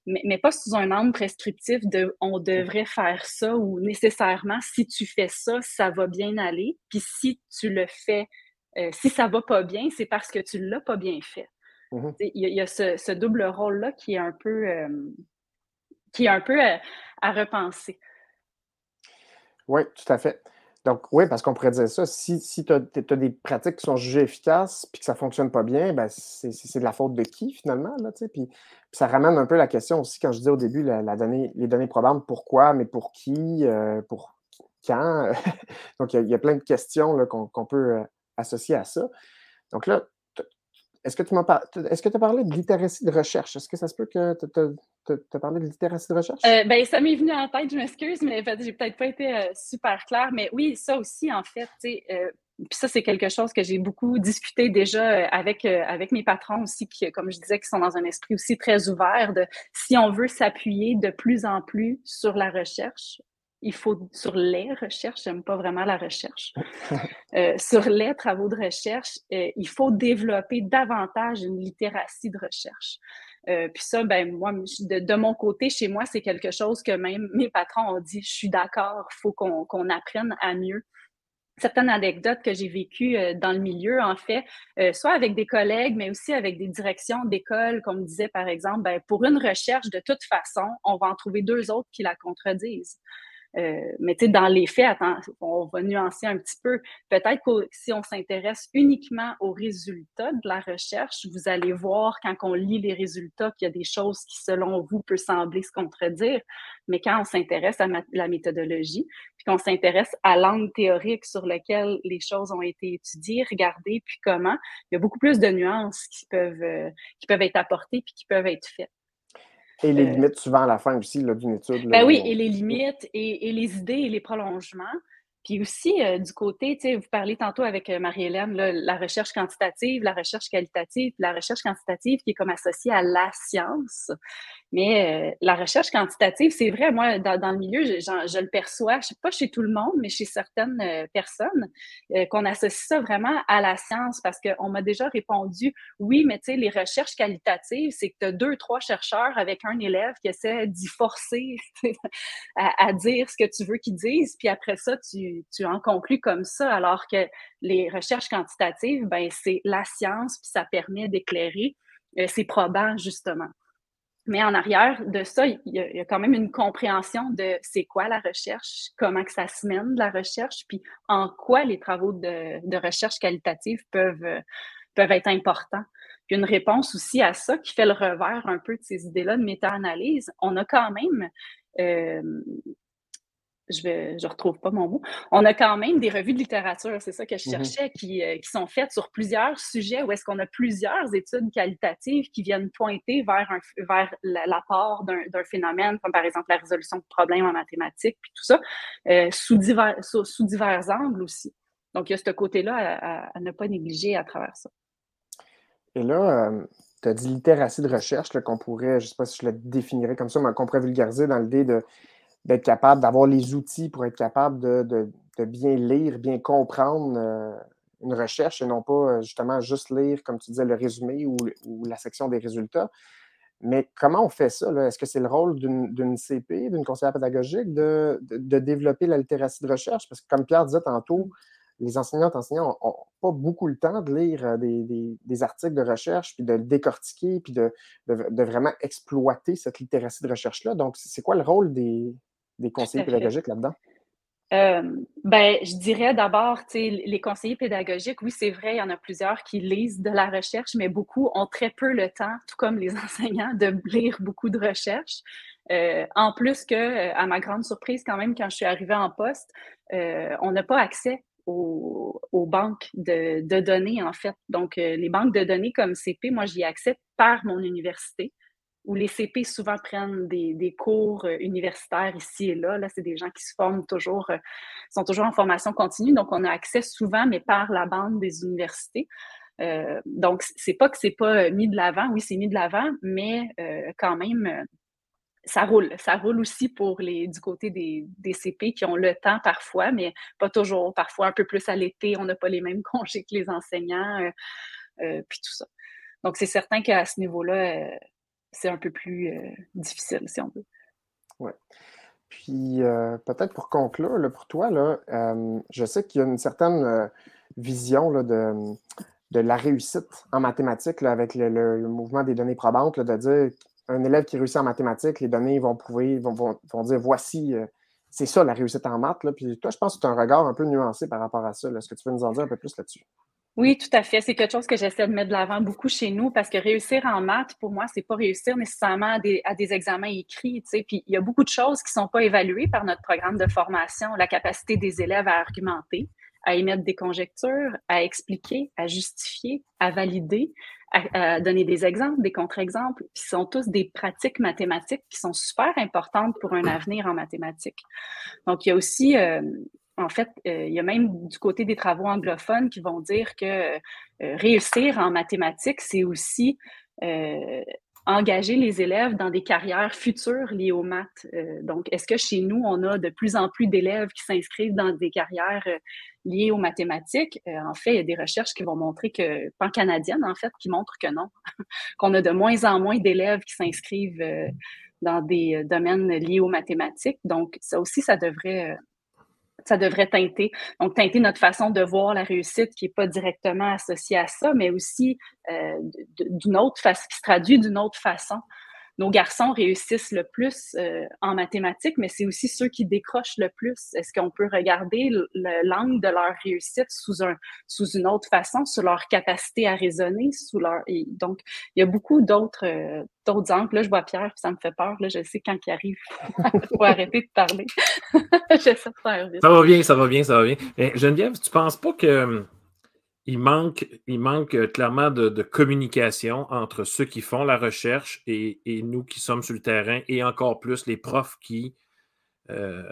mais, mais, pas sous un angle prescriptif de on devrait faire ça ou nécessairement si tu fais ça, ça va bien aller. Puis si tu le fais si ça va pas bien, c'est parce que tu l'as pas bien fait. Mmh il y, a, ce, double rôle-là qui est un peu, qui est un peu à repenser. Oui, tout à fait. Donc, oui, parce qu'on pourrait dire ça. Si, si tu as, des pratiques qui sont jugées efficaces puis que ça ne fonctionne pas bien, ben c'est de la faute de qui finalement? Là, puis, puis, ça ramène un peu la question aussi, quand je disais au début, la, donnée, les données probantes, pourquoi, mais pour qui, euh, pour quand? Donc, il y, a plein de questions qu'on peut euh, associer à ça. Donc là, est-ce que tu m'as est-ce que tu as parlé de littératie de recherche? Est-ce que ça se peut que tu as parlé de littératie de recherche? Euh, ben, ça m'est venu en tête, je m'excuse, mais j'ai peut-être pas été euh, super claire. Mais oui, ça aussi, en fait, euh, puis ça, c'est quelque chose que j'ai beaucoup discuté déjà avec, avec mes patrons aussi, qui, comme je disais, qui sont dans un esprit aussi très ouvert de si on veut s'appuyer de plus en plus sur la recherche, il faut, sur les recherches, j'aime pas vraiment la recherche, euh, sur les travaux de recherche, euh, il faut développer davantage une littératie de recherche. Euh, puis ça, ben de, mon côté, chez moi, c'est quelque chose que même mes patrons ont dit, je suis d'accord, il faut qu'on apprenne à mieux certaines anecdotes que j'ai vécues dans le milieu, en fait, soit avec des collègues, mais aussi avec des directions d'école, comme me disait par exemple, ben, pour une recherche, de toute façon, on va en trouver deux autres qui la contredisent. Euh, mais tu sais, dans les faits, attends, on va nuancer un petit peu. Peut-être que si on s'intéresse uniquement aux résultats de la recherche, vous allez voir quand on lit les résultats qu'il y a des choses qui, selon vous, peuvent sembler se contredire. Mais quand on s'intéresse à la méthodologie, puis qu'on s'intéresse à l'angle théorique sur lequel les choses ont été étudiées, regardées, puis comment, il y a beaucoup plus de nuances qui peuvent, euh, qui peuvent être apportées puis qui peuvent être faites. Et les euh, limites souvent à la fin aussi d'une étude. ben oui, et les limites et, les idées et les prolongements. Puis aussi, euh, du côté, tu sais, vous parlez tantôt avec euh, Marie-Hélène, la recherche quantitative, la recherche qualitative, la recherche quantitative qui est comme associée à la science. Mais euh, la recherche quantitative, c'est vrai, moi, dans, le milieu, je, je, le perçois, je sais pas chez tout le monde, mais chez certaines euh, personnes, euh, qu'on associe ça vraiment à la science parce qu'on m'a déjà répondu, oui, mais tu sais, les recherches qualitatives, c'est que tu as deux, trois chercheurs avec un élève qui essaie d'y forcer à, dire ce que tu veux qu'ils disent, puis après ça, tu, tu en conclus comme ça, alors que les recherches quantitatives, ben c'est la science, puis ça permet d'éclairer. c'est probant, justement. Mais en arrière de ça, il y, a, quand même une compréhension de c'est quoi la recherche, comment que ça se mène de la recherche, puis en quoi les travaux de, recherche qualitative peuvent, peuvent être importants. Puis une réponse aussi à ça qui fait le revers un peu de ces idées-là de méta-analyse. On a quand même euh, je ne je retrouve pas mon mot. On a quand même des revues de littérature, c'est ça que je mm-hmm. cherchais, qui, euh, qui, sont faites sur plusieurs sujets où est-ce qu'on a plusieurs études qualitatives qui viennent pointer vers, un, vers l'apport d'un phénomène, comme par exemple la résolution de problèmes en mathématiques, puis tout ça, euh, sous, divers, sous, divers angles aussi. Donc, il y a ce côté-là à, ne pas négliger à travers ça. Et là, euh, tu as dit littératie de recherche qu'on pourrait, je ne sais pas si je le définirais comme ça, mais qu'on pourrait vulgariser dans l'idée de d'être capable d'avoir les outils pour être capable de, bien lire, bien comprendre euh, une recherche et non pas euh, justement juste lire, comme tu disais, le résumé ou, la section des résultats. Mais comment on fait ça? Est-ce que c'est le rôle d'une CP, d'une conseillère pédagogique, de, développer la littératie de recherche? Parce que comme Pierre disait tantôt, les enseignantes enseignants n'ont pas beaucoup le temps de lire euh, des, articles de recherche, puis de le décortiquer, puis de, de vraiment exploiter cette littératie de recherche-là. Donc, c'est quoi le rôle des, des conseillers pédagogiques là-dedans? Euh, ben, je dirais d'abord, les conseillers pédagogiques, oui, c'est vrai, il y en a plusieurs qui lisent de la recherche, mais beaucoup ont très peu le temps, tout comme les enseignants, de lire beaucoup de recherche. Euh, en plus que, euh, à ma grande surprise, quand même, quand je suis arrivée en poste, on n'a pas accès aux, banques de, de, données, en fait. Donc, les banques de données comme CP, moi, j'y accès par mon université où les CP souvent prennent des, cours euh, universitaires ici et là. Là, c'est des gens qui se forment toujours, euh, sont toujours en formation continue. Donc, on a accès souvent, mais par la bande des universités. Euh, donc, c'est pas que c'est pas mis de l'avant. Oui, c'est mis de l'avant, mais quand même, ça roule. Ça roule aussi pour les du côté des, des, CP qui ont le temps parfois, mais pas toujours. Parfois un peu plus à l'été, on n'a pas les mêmes congés que les enseignants, puis tout ça. Donc, c'est certain qu'à ce niveau-là, c'est un peu plus euh, difficile, si on veut. Oui. Puis euh, peut-être pour conclure, pour toi, euh, je sais qu'il y a une certaine vision de, la réussite en mathématiques avec le, mouvement des données probantes, de dire un élève qui réussit en mathématiques, les données vont prouver, vont, vont, dire voici, c'est ça la réussite en maths. Puis toi, je pense que tu as un regard un peu nuancé par rapport à ça. Est-ce que tu peux nous en dire un peu plus là-dessus? Oui, tout à fait. C'est quelque chose que j'essaie de mettre de l'avant beaucoup chez nous parce que réussir en maths, pour moi, c'est pas réussir nécessairement à des, à des examens écrits. Tu sais. Puis il y a beaucoup de choses qui sont pas évaluées par notre programme de formation. La capacité des élèves à argumenter, à émettre des conjectures, à expliquer, à justifier, à valider, à, donner des exemples, des contre-exemples, qui sont tous des pratiques mathématiques qui sont super importantes pour un avenir en mathématiques. Donc, il y a aussi, euh, en fait, euh, il y a même du côté des travaux anglophones qui vont dire que euh, réussir en mathématiques, c'est aussi engager les élèves dans des carrières futures liées aux maths. Euh, donc, est-ce que chez nous, on a de plus en plus d'élèves qui s'inscrivent dans des carrières euh, liées aux mathématiques? Euh, en fait, il y a des recherches qui vont montrer que, pan-canadiennes, en fait, qui montrent que non, qu'on a de moins en moins d'élèves qui s'inscrivent dans des domaines liés aux mathématiques. Donc, ça aussi, ça devrait ça devrait teinter. Donc, teinter notre façon de voir la réussite qui n'est pas directement associée à ça, mais aussi euh, d'une autre façon, qui se traduit d'une autre façon nos garçons réussissent le plus euh, en mathématiques, mais c'est aussi ceux qui décrochent le plus. Est-ce qu'on peut regarder l'angle de leur réussite sous, un, sous une autre façon, sur leur capacité à raisonner, sous leur. donc, il y a beaucoup d'autres euh, d'autres angles. Là, je vois Pierre, puis ça me fait peur. Là, je sais quand il arrive, il faut arrêter de parler. J'essaie de faire vite. Ça va bien, ça va bien, ça va bien. Geneviève, tu penses pas que il manque, il manque euh, clairement de, communication entre ceux qui font la recherche et, nous qui sommes sur le terrain, et encore plus les profs qui. Euh,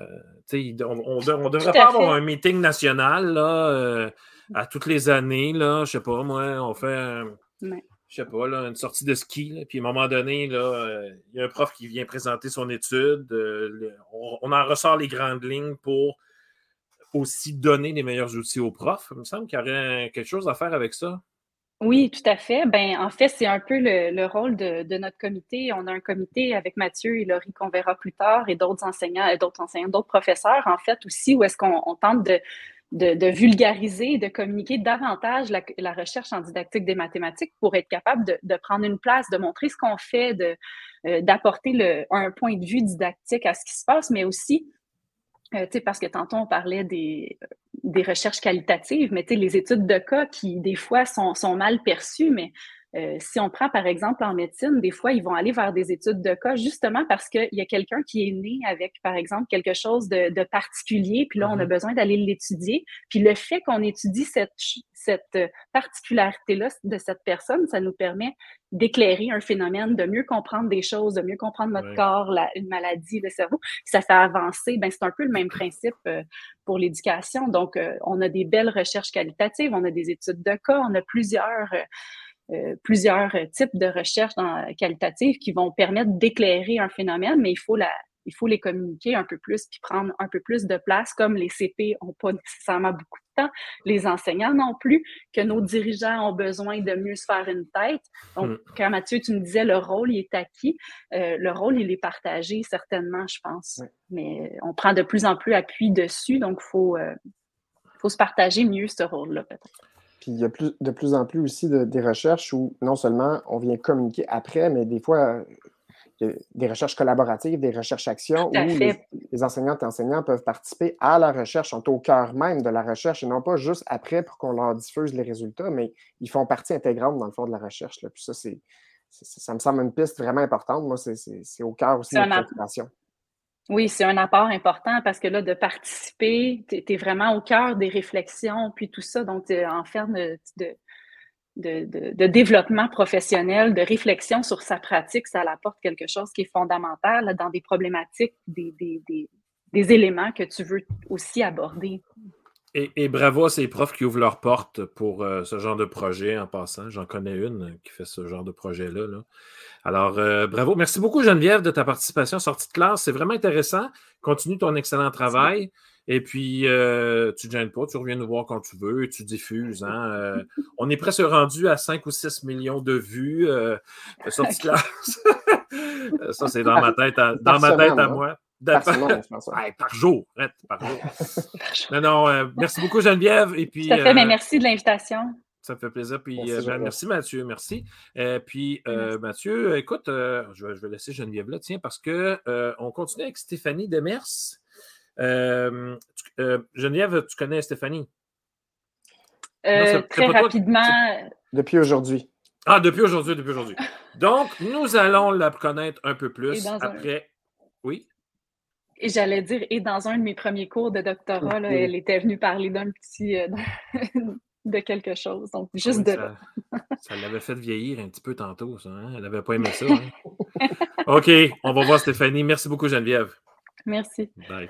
on, on, devrait pas avoir un meeting national là, euh, à toutes les années. Je sais pas, moi, on fait je sais pas, là, une sortie de ski, puis à un moment donné, là, il y a un prof qui vient présenter son étude. on, en ressort les grandes lignes pour aussi donner les meilleurs outils aux profs. Il me semble qu'il y aurait quelque chose à faire avec ça. Oui, tout à fait. Ben, en fait, c'est un peu le, rôle de, notre comité. On a un comité avec Mathieu et Laurie qu'on verra plus tard et d'autres enseignants, euh, d'autres enseignants, d'autres professeurs, en fait, aussi, où est-ce qu'on tente de, de, vulgariser, de communiquer davantage la, recherche en didactique des mathématiques pour être capable de, prendre une place, de montrer ce qu'on fait, euh, d'apporter un point de vue didactique à ce qui se passe, mais aussi euh, parce que tantôt on parlait des, des recherches qualitatives, mais les études de cas qui, des fois, sont, sont mal perçues, mais euh, si on prend par exemple en médecine, des fois, ils vont aller vers des études de cas justement parce qu'il y a quelqu'un qui est né avec, par exemple, quelque chose de, de particulier, puis là, on a mm-hmm. besoin d'aller l'étudier. Puis le fait qu'on étudie cette, cette particularité-là de cette personne, ça nous permet d'éclairer un phénomène, de mieux comprendre des choses, de mieux comprendre notre corps, la, une maladie, le cerveau. Ça fait avancer. Ben, c'est un peu le même principe euh, pour l'éducation. Donc, euh, on a des belles recherches qualitatives, on a des études de cas, on a plusieurs euh, plusieurs types de recherches qualitatives qui vont permettre d'éclairer un phénomène, mais il faut, la, il faut les communiquer un peu plus puis prendre un peu plus de place, comme les CP n'ont pas nécessairement beaucoup de temps, les enseignants non plus, que nos dirigeants ont besoin de mieux se faire une tête. Donc, mm. quand Mathieu, tu me disais le rôle, il est acquis, euh, le rôle, il est partagé certainement, je pense. Mais on prend de plus en plus appui dessus, donc il faut, euh, faut se partager mieux ce rôle-là peut-être. Puis il y a plus, de plus en plus aussi des recherches où non seulement on vient communiquer après, mais des fois, il y a des recherches collaboratives, des recherches-actions où les, enseignantes et enseignants peuvent participer à la recherche, sont au cœur même de la recherche et non pas juste après pour qu'on leur diffuse les résultats, mais ils font partie intégrante dans le fond de la recherche. Là. Puis ça, c'est, ça me semble une piste vraiment importante. Moi, c'est, au cœur aussi de la préoccupation. Oui, c'est un apport important parce que là, de participer, tu es, vraiment au cœur des réflexions, puis tout ça. Donc, en faire de, de, développement professionnel, de réflexion sur sa pratique, ça apporte quelque chose qui est fondamental dans des problématiques, des éléments que tu veux aussi aborder. Et, bravo à ces profs qui ouvrent leurs portes pour euh, ce genre de projet en passant. J'en connais une qui fait ce genre de projet-là. Alors, euh, bravo. Merci beaucoup, Geneviève, de ta participation à sortie de classe. C'est vraiment intéressant. Continue ton excellent travail. Et puis, euh, tu ne gênes pas, tu reviens nous voir quand tu veux, tu diffuses. Hein. on est presque rendu à 5 ou 6 millions de vues de sortie de classe. Ça, c'est dans ma tête dans ma tête à moi. Par, semaine, par jour. Par jour. non, non, merci beaucoup, Geneviève. Et puis, Tout à fait, mais merci de l'invitation. Ça me fait plaisir. Puis, merci, ben, merci Mathieu. Merci. puis, Mathieu, écoute, je vais, je, vais, laisser Geneviève là, tiens, parce qu'on continue avec Stéphanie Demers. Geneviève, tu connais Stéphanie? Non, très rapidement. Depuis aujourd'hui. Ah, depuis aujourd'hui, depuis aujourd'hui. Donc, nous allons la connaître un peu plus après. Oui? Et j'allais dire, et dans un de mes premiers cours de doctorat, elle était venue parler d'un petit. Euh, de quelque chose. Donc, juste de ça, ça l'avait fait vieillir un petit peu tantôt, ça. Hein? Elle n'avait pas aimé ça. Hein? OK, on va voir Stéphanie. Merci beaucoup, Geneviève. Merci. Bye.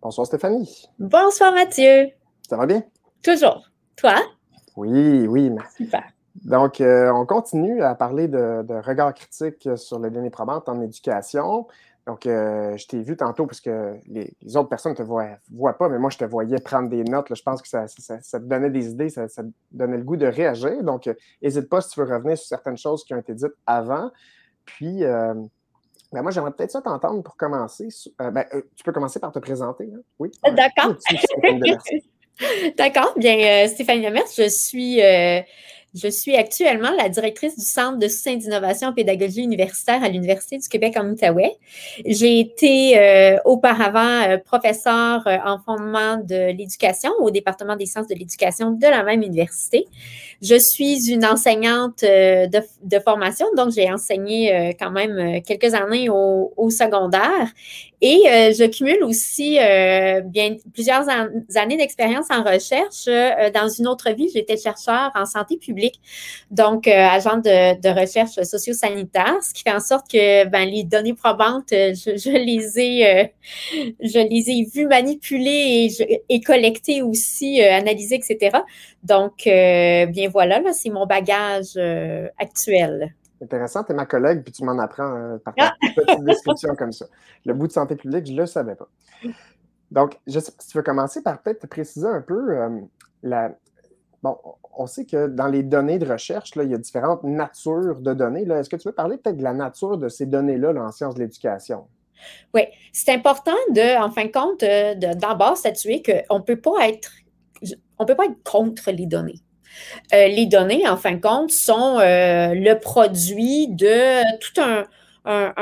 Bonsoir Stéphanie. Bonsoir Mathieu. Ça va bien? Toujours. Toi? Oui, oui. Super. Donc, euh, on continue à parler de, regard critique sur les données probantes en éducation. Donc, euh, je t'ai vu tantôt parce que les, autres personnes ne te voient, pas, mais moi, je te voyais prendre des notes. Je pense que ça, te donnait des idées, ça, te donnait le goût de réagir. Donc, n'hésite euh, pas si tu veux revenir sur certaines choses qui ont été dites avant. Puis, ben moi, j'aimerais peut-être ça t'entendre pour commencer. Euh, ben, euh, tu peux commencer par te présenter. Hein? Oui. D'accord. D'accord. Bien, Stéphanie Lemers, je suis je suis actuellement la directrice du Centre de soutien d'innovation en pédagogie universitaire à l'Université du Québec en Outaouais. J'ai été euh, auparavant euh, professeure euh, en fondement de l'éducation au département des sciences de l'éducation de la même université. Je suis une enseignante de, de formation, donc j'ai enseigné quand même quelques années au, secondaire et euh, je cumule aussi euh, bien plusieurs années d'expérience en recherche. Euh, dans une autre vie, j'étais chercheur en santé publique, donc agent de, recherche socio-sanitaire, ce qui fait en sorte que ben, les données probantes, je, les ai, je les ai vues manipuler et, et collectées aussi, analysées, etc. Donc, bien voilà, là, c'est mon bagage actuel. Intéressant, tu es ma collègue, puis tu m'en apprends euh, par ah! petite description comme ça. Le bout de santé publique, je ne le savais pas. Donc, je sais pas si tu veux commencer par peut-être te préciser un peu euh, la. Bon, on sait que dans les données de recherche, là, il y a différentes natures de données. Est-ce que tu veux parler peut-être de la nature de ces données-là en sciences de l'éducation? Oui, c'est important de, en fin de compte, d'abord statuer qu'on ne peut pas être on peut pas être contre les données. Euh, les données, en fin de compte, sont euh, le produit de tout un,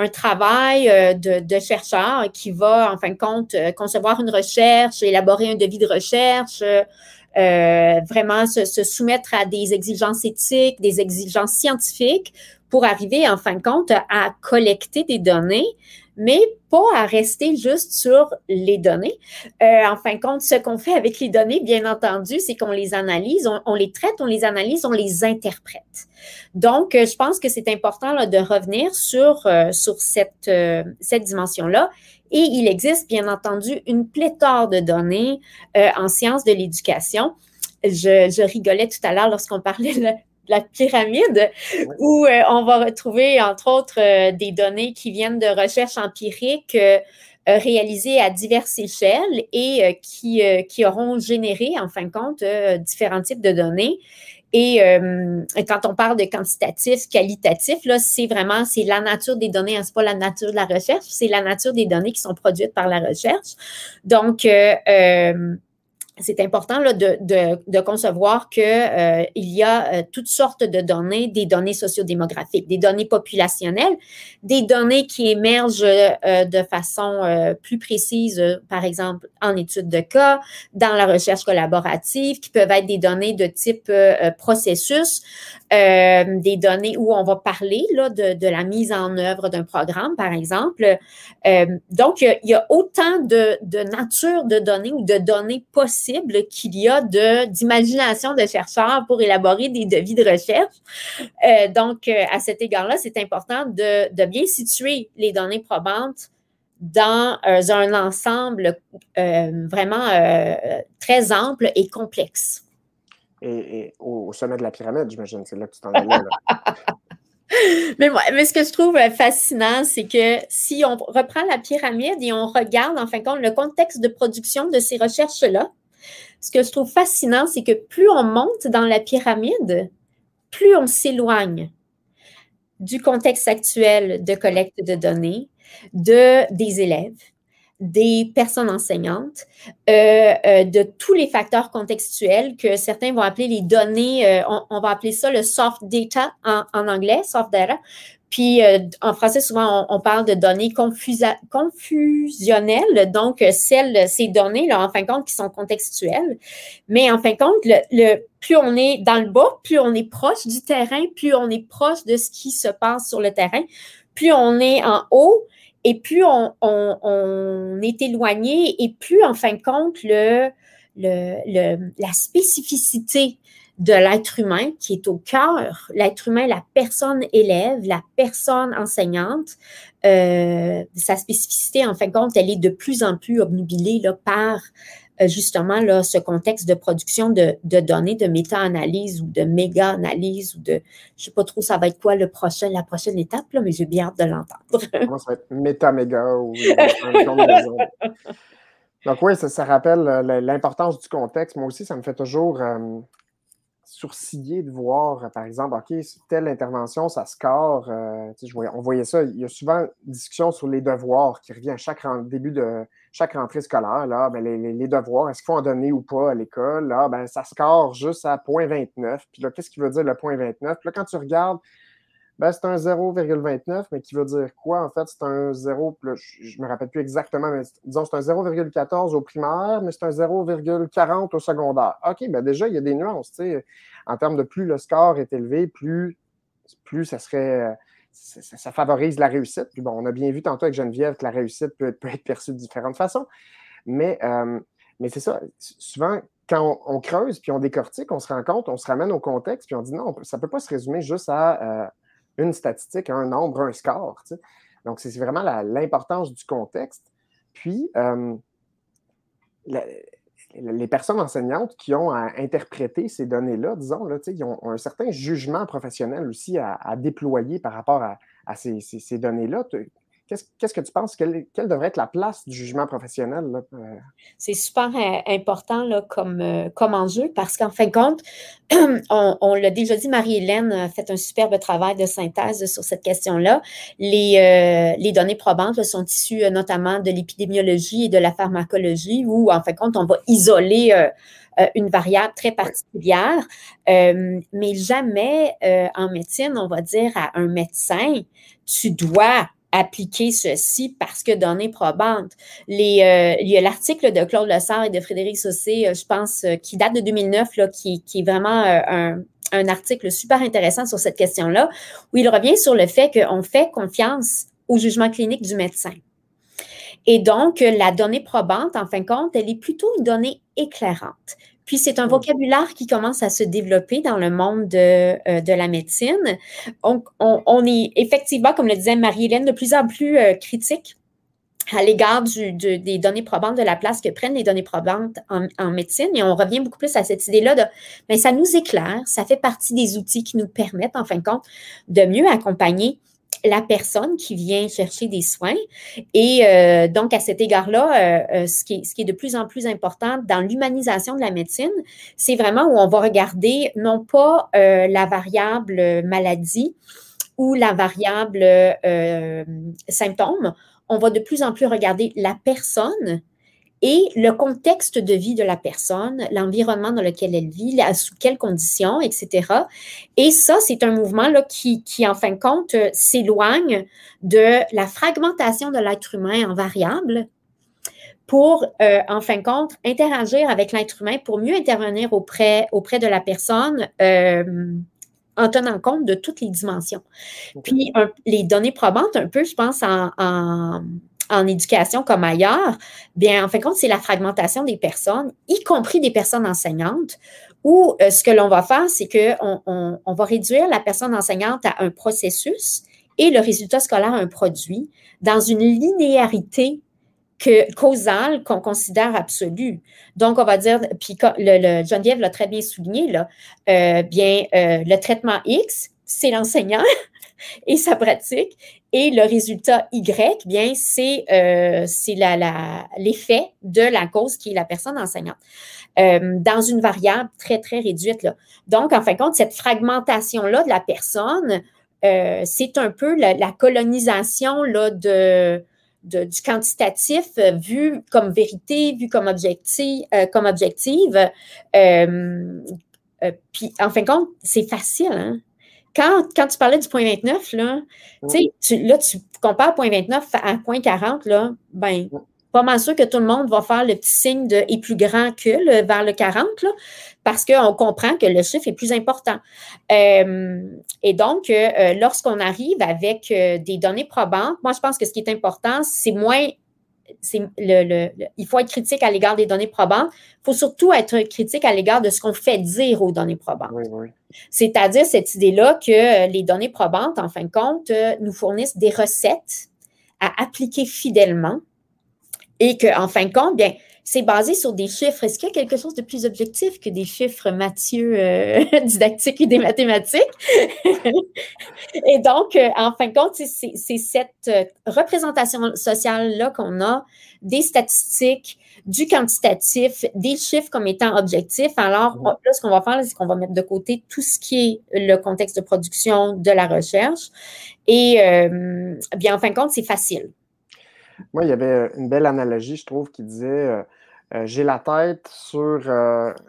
travail euh, de, chercheurs qui va, en fin de compte, concevoir une recherche, élaborer un devis de recherche, vraiment se, se, soumettre à des exigences éthiques, des exigences scientifiques pour arriver, en fin de compte, à collecter des données mais à rester juste sur les données. Euh, en fin de compte, ce qu'on fait avec les données, bien entendu, c'est qu'on les analyse, on, les traite, on les analyse, on les interprète. Donc, euh, je pense que c'est important de revenir sur, euh, sur cette, cette dimension-là. Et il existe, bien entendu, une pléthore de données en sciences de l'éducation. Je, je, rigolais tout à l'heure lorsqu'on parlait de, la pyramide, où euh, on va retrouver, entre autres, euh, des données qui viennent de recherches empiriques euh, réalisées à diverses échelles et qui, qui auront généré, en fin de compte, différents types de données. Et quand on parle de quantitatif, qualitatif, là, c'est vraiment, c'est la nature des données, hein, c'est pas la nature de la recherche, c'est la nature des données qui sont produites par la recherche. Donc, c'est important là, de, de, concevoir qu'il euh, y a euh, toutes sortes de données, des données sociodémographiques, des données populationnelles, des données qui émergent euh, de façon plus précise, par exemple en études de cas, dans la recherche collaborative, qui peuvent être des données de type processus, des données où on va parler là, de, de la mise en œuvre d'un programme, par exemple. donc, il y, a autant de, de nature de données ou de données possibles qu'il y a d'imagination de, chercheurs pour élaborer des devis de recherche. Euh, donc, euh, à cet égard-là, c'est important de, bien situer les données probantes dans euh, un ensemble vraiment très ample et complexe. Et, au, sommet de la pyramide, j'imagine, c'est là que tu t'en es là. Mais, mais, ce que je trouve fascinant, c'est que si on reprend la pyramide et on regarde, en fin de compte, le contexte de production de ces recherches-là, ce que je trouve fascinant, c'est que plus on monte dans la pyramide, plus on s'éloigne du contexte actuel de collecte de données, de, des élèves, des personnes enseignantes, euh, euh, de tous les facteurs contextuels que certains vont appeler les données, euh, on, va appeler ça le soft data en anglais, soft data. Puis en français, souvent, on, parle de données confusionnelles, donc celles, ces données-là, en fin de compte, qui sont contextuelles. Mais en fin de compte, le, plus on est dans le bas, plus on est proche du terrain, plus on est proche de ce qui se passe sur le terrain, plus on est en haut, et plus on, est éloigné et plus, en fin de compte, le, la spécificité de l'être humain qui est au cœur, l'être humain, la personne élève, la personne enseignante, euh, sa spécificité, en fin de compte, elle est de plus en plus obnubilée là, par euh, justement là, ce contexte de production de, données, de méta-analyse ou de méga-analyse ou de, je ne sais pas trop ça va être quoi le prochain, la prochaine étape, là, mais j'ai bien hâte de l'entendre. ça va être méta-méga ou Donc oui, ça, rappelle euh, l'importance du contexte. Moi aussi, ça me fait toujours euh, sourciller de voir, par exemple, OK, telle intervention, ça score. on voyait ça. Il y a souvent une discussion sur les devoirs qui revient à chaque début de chaque rentrée scolaire, là, ben, les, devoirs, est-ce qu'il faut en donner ou pas à l'école? Là, ben, ça score juste à 0.29. Puis là, qu'est-ce qui veut dire le 0.29? Puis là, quand tu regardes, ben, c'est un 0,29, mais qui veut dire quoi? En fait, c'est un 0, je ne me rappelle plus exactement, mais disons, c'est un 0,14 au primaire, mais c'est un 0,40 au secondaire. OK, ben déjà, il y a des nuances. En termes de plus le score est élevé, plus, plus ça serait ça, favorise la réussite. Puis bon, on a bien vu tantôt avec Geneviève que la réussite peut, être perçue de différentes façons. Mais, euh, mais c'est ça, souvent, quand on, creuse puis on décortique, on se rend compte, on se ramène au contexte, puis on dit non, ça ne peut pas se résumer juste à euh, une statistique, un nombre, un score. Donc, c'est vraiment l'importance du contexte. Puis, euh, les personnes enseignantes qui ont à interpréter ces données-là, disons, là, ils ont, un certain jugement professionnel aussi à, déployer par rapport à, ces, ces données-là. Qu'est-ce que tu penses? Quelle, devrait être la place du jugement professionnel? Euh? C'est super euh, important là, comme, euh, comme enjeu parce qu'en fin de compte, on, l'a déjà dit, Marie-Hélène a fait un superbe travail de synthèse sur cette question-là. Les, les données probantes sont issues notamment de l'épidémiologie et de la pharmacologie où, en fin de compte, on va isoler une variable très particulière, mais jamais en médecine, on va dire à un médecin, tu dois appliquer ceci parce que données probantes. Euh, il y a l'article de Claude Lessard et de Frédéric Saucé, euh, je pense, euh, qui date de 2009, là, qui, qui est vraiment un, un, article super intéressant sur cette question-là, où il revient sur le fait qu'on fait confiance au jugement clinique du médecin. Et donc, la donnée probante, en fin de compte, elle est plutôt une donnée éclairante. Puis c'est un vocabulaire qui commence à se développer dans le monde de, euh, de la médecine. Donc, on, est effectivement, comme le disait Marie-Hélène, de plus en plus euh, critique à l'égard des données probantes, de la place que prennent les données probantes en, en médecine. Et on revient beaucoup plus à cette idée-là de, mais ben, ça nous éclaire, ça fait partie des outils qui nous permettent, en fin de compte, de mieux accompagner la personne qui vient chercher des soins. Et euh, donc, à cet égard-là, euh, euh, ce, qui est, ce qui est de plus en plus important dans l'humanisation de la médecine, c'est vraiment où on va regarder non pas la variable maladie ou la variable symptôme, on va de plus en plus regarder la personne et le contexte de vie de la personne, l'environnement dans lequel elle vit, sous quelles conditions, etc. Et ça, c'est un mouvement là, qui, qui, en fin de compte, euh, s'éloigne de la fragmentation de l'être humain en variables pour, euh, en fin de compte, interagir avec l'être humain pour mieux intervenir auprès, auprès de la personne. Euh, en tenant compte de toutes les dimensions. Puis, les données probantes, un peu, je pense, en, en en éducation comme ailleurs, bien, en fin de compte, c'est la fragmentation des personnes, y compris des personnes enseignantes, où euh, ce que l'on va faire, c'est qu'on on, va réduire la personne enseignante à un processus et le résultat scolaire à un produit dans une linéarité causale qu'on considère absolue. Donc, on va dire, puis le, Geneviève l'a très bien souligné, euh, bien, euh, le traitement X, c'est l'enseignant et sa pratique. Et le résultat Y, bien, c'est euh, l'effet de la cause qui est la personne enseignante. Euh, dans une variable très, très réduite. Là. Donc, en fin de compte, cette fragmentation-là de la personne, euh, c'est un peu la, colonisation là, de, du quantitatif vu comme vérité, vu comme, objectif, comme objective. puis, en fin de compte, c'est facile. Hein? Quand, quand, tu parlais du point 29, là, tu, là, tu compares point 29 à point 40, là, ben, pas mal sûr que tout le monde va faire le petit signe de est plus grand que vers le 40, parce qu'on comprend que le chiffre est plus important. Euh, et donc, euh, lorsqu'on arrive avec euh, des données probantes, moi, je pense que ce qui est important, c'est moins. Le, il faut être critique à l'égard des données probantes. Il faut surtout être critique à l'égard de ce qu'on fait dire aux données probantes. C'est-à-dire cette idée-là que les données probantes, en fin de compte, nous fournissent des recettes à appliquer fidèlement et qu'en fin de compte, bien, c'est basé sur des chiffres. Est-ce qu'il y a quelque chose de plus objectif que des chiffres Mathieu euh, didactiques et des mathématiques? et donc, euh, en fin de compte, c'est cette euh, représentation sociale-là qu'on a des statistiques, du quantitatif, des chiffres comme étant objectifs. Alors, là, ce qu'on va faire, c'est qu'on va mettre de côté tout ce qui est le contexte de production de la recherche. Et bien, en fin de compte, c'est facile. Moi, il y avait euh, une belle analogie, je trouve, qui disait euh, euh, j'ai la tête sur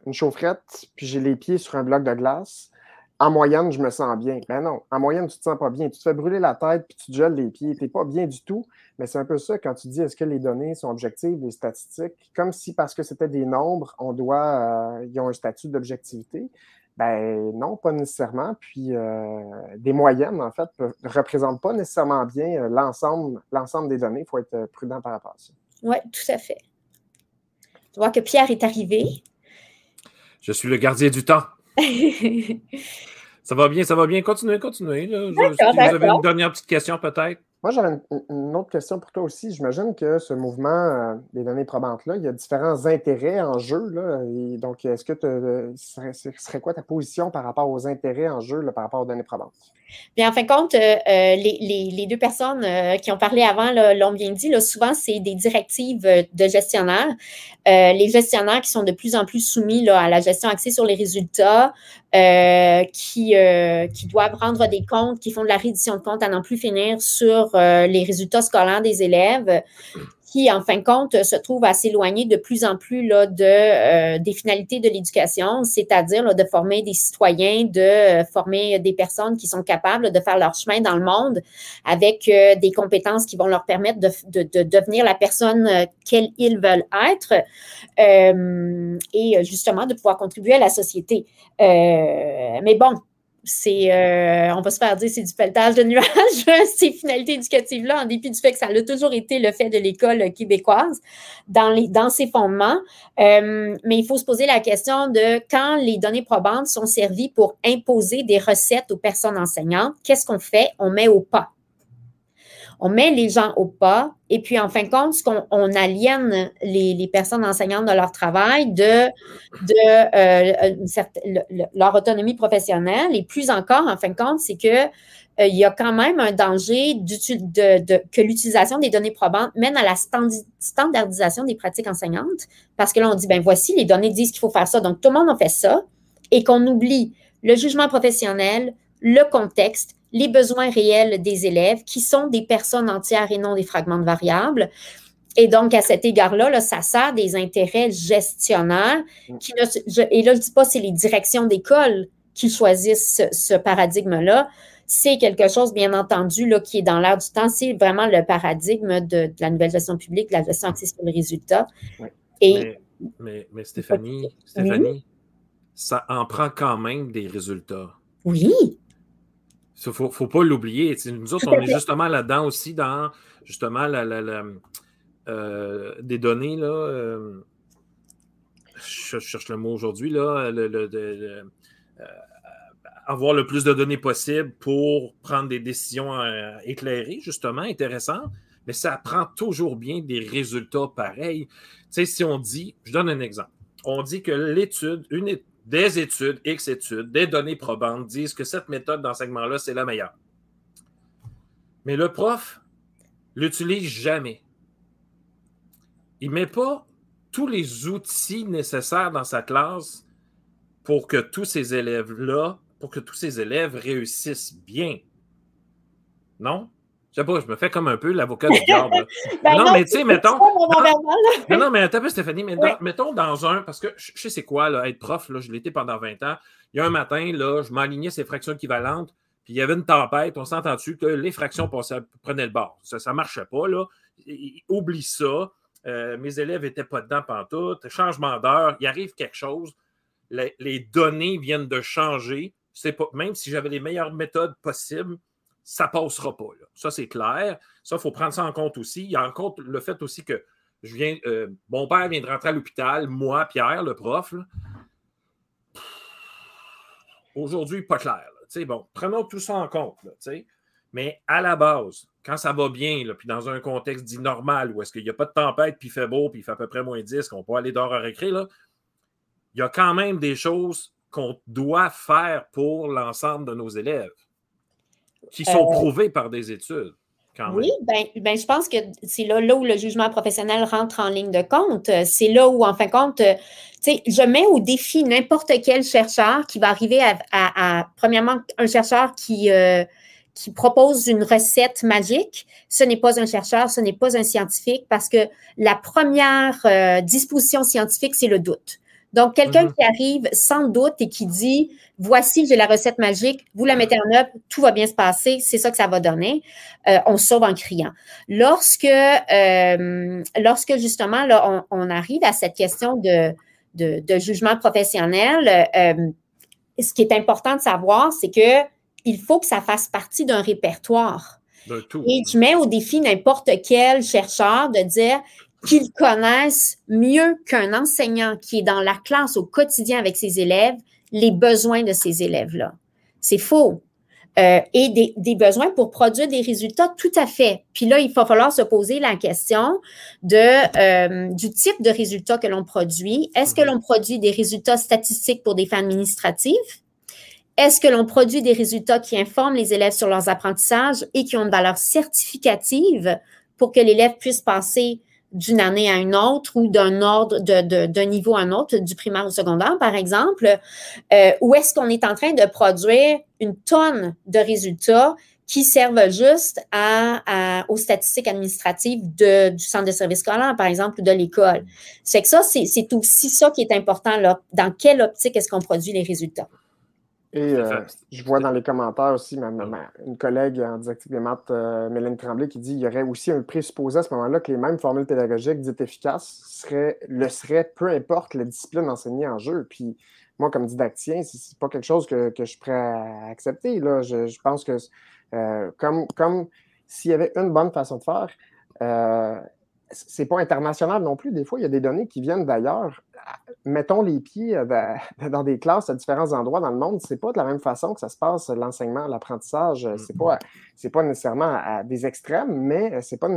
une chaufferette, puis j'ai les pieds sur un bloc de glace. En moyenne, je me sens bien. Ben non, en moyenne, tu ne te sens pas bien. Tu te fais brûler la tête, puis tu te gèles les pieds. Tu n'es pas bien du tout. Mais c'est un peu ça quand tu dis est-ce que les données sont objectives, les statistiques, comme si parce que c'était des nombres, on doit, ils ont un statut d'objectivité. Ben non, pas nécessairement. Puis euh, des moyennes, en fait, ne représentent pas nécessairement bien euh, l'ensemble, l'ensemble des données. Il faut être euh, prudent par rapport à ça. Oui, tout à fait. Tu vois que Pierre est arrivé. Je suis le gardien du temps. ça va bien, ça va bien. Continuez, continuez. vous avez une dernière petite question, peut-être. Moi, j'avais une, autre question pour toi aussi. J'imagine que ce mouvement euh, des données probantes-là, il y a différents intérêts en jeu. Là, donc, est-ce que ce serait, quoi ta position par rapport aux intérêts en jeu par rapport aux données probantes? Bien, en fin de compte, euh, euh, les, deux personnes qui ont parlé avant l'ont bien dit. souvent, c'est des directives de gestionnaires. les gestionnaires qui sont de plus en plus soumis à la gestion axée sur les résultats, qui, qui doivent rendre des comptes, qui font de la reddition de comptes à n'en plus finir sur euh, les résultats scolaires des élèves qui, en fin de compte, se trouvent à s'éloigner de plus en plus là, de, euh, des finalités de l'éducation, c'est-à-dire de former des citoyens, de euh, former des personnes qui sont capables de faire leur chemin dans le monde avec des compétences qui vont leur permettre de, de, devenir la personne qu'ils veulent être et justement de pouvoir contribuer à la société. mais bon, c'est, euh, on va se faire dire, c'est du pelletage de nuages, ces finalités éducatives-là, en dépit du fait que ça a toujours été le fait de l'école québécoise dans, les, dans ses fondements. Euh, mais il faut se poser la question de quand les données probantes sont servies pour imposer des recettes aux personnes enseignantes, qu'est-ce qu'on fait? On met au pas on met les gens au pas et puis en fin de compte, on, aliène les, personnes enseignantes de leur travail de, euh, leur autonomie professionnelle et plus encore, en fin de compte, c'est que euh, y a quand même un danger que l'utilisation des données probantes mène à la standardisation des pratiques enseignantes parce que là, on dit, ben voici, les données disent qu'il faut faire ça, donc tout le monde a fait ça et qu'on oublie le jugement professionnel, le contexte, les besoins réels des élèves, qui sont des personnes entières et non des fragments de variables. Et donc, à cet égard-là, ça sert des intérêts gestionnaires. Qui et là, je ne dis pas c'est les directions d'école qui choisissent ce, paradigme-là. C'est quelque chose, bien entendu, là, qui est dans l'air du temps. C'est vraiment le paradigme de, la nouvelle gestion publique, de la gestion axée sur les résultats. Et, mais, mais, Stéphanie, Stéphanie ça en prend quand même des résultats. Oui. Il ne faut, faut, pas l'oublier. Nous autres, on est justement là-dedans aussi, dans justement la, euh, des données. Là, euh, je, cherche le mot aujourd'hui. Là, euh, avoir le plus de données possible pour prendre des décisions éclairées, justement, intéressantes. Mais ça prend toujours bien des résultats pareils. Tu sais, si on dit, je donne un exemple, on dit que l'étude, une, étude des études, X études, des données probantes disent que cette méthode d'enseignement-là, c'est la meilleure. Mais le prof l'utilise jamais. Il ne met pas tous les outils nécessaires dans sa classe pour que tous ces élèves-là, pour que tous ces élèves réussissent bien. Non? Je sais pas, je me fais comme un peu l'avocat du diable. Ben non, non, mais tu sais, mettons. non, mais attends un peu, Stéphanie, mais Oui. dans- mettons dans un, parce que je sais c'est quoi, là, être prof, là, je l'étais pendant 20 ans. Il y a un matin, là, je m'alignais ces fractions équivalentes, puis il y avait une tempête, on s'entend dessus que les fractions passaient- prenaient le bord? Ça ne marchait pas, là. Oublie ça. Euh, mes élèves n'étaient pas dedans pantoute. Changement d'heure, il arrive quelque chose. Les, les données viennent de changer. Pas, même si j'avais les meilleures méthodes possibles, ça ne passera pas. là. Ça, c'est clair. Ça, il faut prendre ça en compte aussi. Il y a en compte le fait aussi que je viens, euh, mon père vient de rentrer à l'hôpital, moi, Pierre, le prof. Aujourd'hui, pas clair. Bon, prenons tout ça en compte. Mais à la base, quand ça va bien, là, puis dans un contexte dit normal, où est-ce qu'il n'y a pas de tempête, puis il fait beau, puis il fait à peu près moins 10, qu'on peut aller dehors à récré, là, il y a quand même des choses qu'on doit faire pour l'ensemble de nos élèves, qui sont Euh, prouvées par des études. Oui, ben, ben, je pense que c'est là, là où le jugement professionnel rentre en ligne de compte. Euh, C'est là où, en fin de compte, euh, je mets au défi n'importe quel chercheur qui va arriver à, à- à- premièrement, un chercheur qui, euh, qui propose une recette magique. Ce n'est pas un chercheur, ce n'est pas un scientifique parce que la première euh, disposition scientifique, c'est le doute. Donc, quelqu'un Mhm. qui arrive sans doute et qui dit Voici, j'ai la recette magique, vous la mettez en œuvre, tout va bien se passer, c'est ça que ça va donner. Euh, on sauve en criant. Lorsque, euh, lorsque justement, là, on, on arrive à cette question de, de, de jugement professionnel, euh, ce qui est important de savoir, c'est que il faut que ça fasse partie d'un répertoire. Et je mets au défi n'importe quel chercheur de dire qu'ils connaissent mieux qu'un enseignant qui est dans la classe au quotidien avec ses élèves les besoins de ces élèves-là. C'est faux. Euh, et des, des besoins pour produire des résultats, tout à fait. Puis là, il va falloir se poser la question de, euh, du type de résultats que l'on produit. Est-ce que Mhm. l'on produit des résultats statistiques pour des fins administratives? Est-ce que l'on produit des résultats qui informent les élèves sur leurs apprentissages et qui ont une valeur certificative pour que l'élève puisse passer d'une année à une autre ou d'un ordre, d'un niveau à un autre, du primaire au secondaire, par exemple, euh, ou est-ce qu'on est en train de produire une tonne de résultats qui servent juste à, aux statistiques administratives de, du centre de service scolaire, par exemple, ou de l'école. C'est que ça, c'est c'est aussi ça qui est important. Dans quelle optique est-ce qu'on produit les résultats? Et euh, je vois dans les commentaires aussi ma, ma- ma- une collègue en didactique des maths, euh, Mélanie Tremblay, qui dit qu'il y aurait aussi un présupposé à ce moment-là que les mêmes formules pédagogiques dites efficaces seraient, le seraient peu importe la discipline enseignée en jeu. Puis moi, comme didactien, c'est c'est pas quelque chose que, que je suis prêt à accepter. Là. Je, je pense que euh, comme, comme s'il y avait une bonne façon de faire, euh, c'est pas international non plus. Des fois, il y a des données qui viennent d'ailleurs. Mettons les pieds euh, dans- des classes à différents endroits dans le monde. C'est pas de la même façon que ça se passe l'enseignement, l'apprentissage. C'est pas, c'est pas nécessairement à des extrêmes, mais c'est pas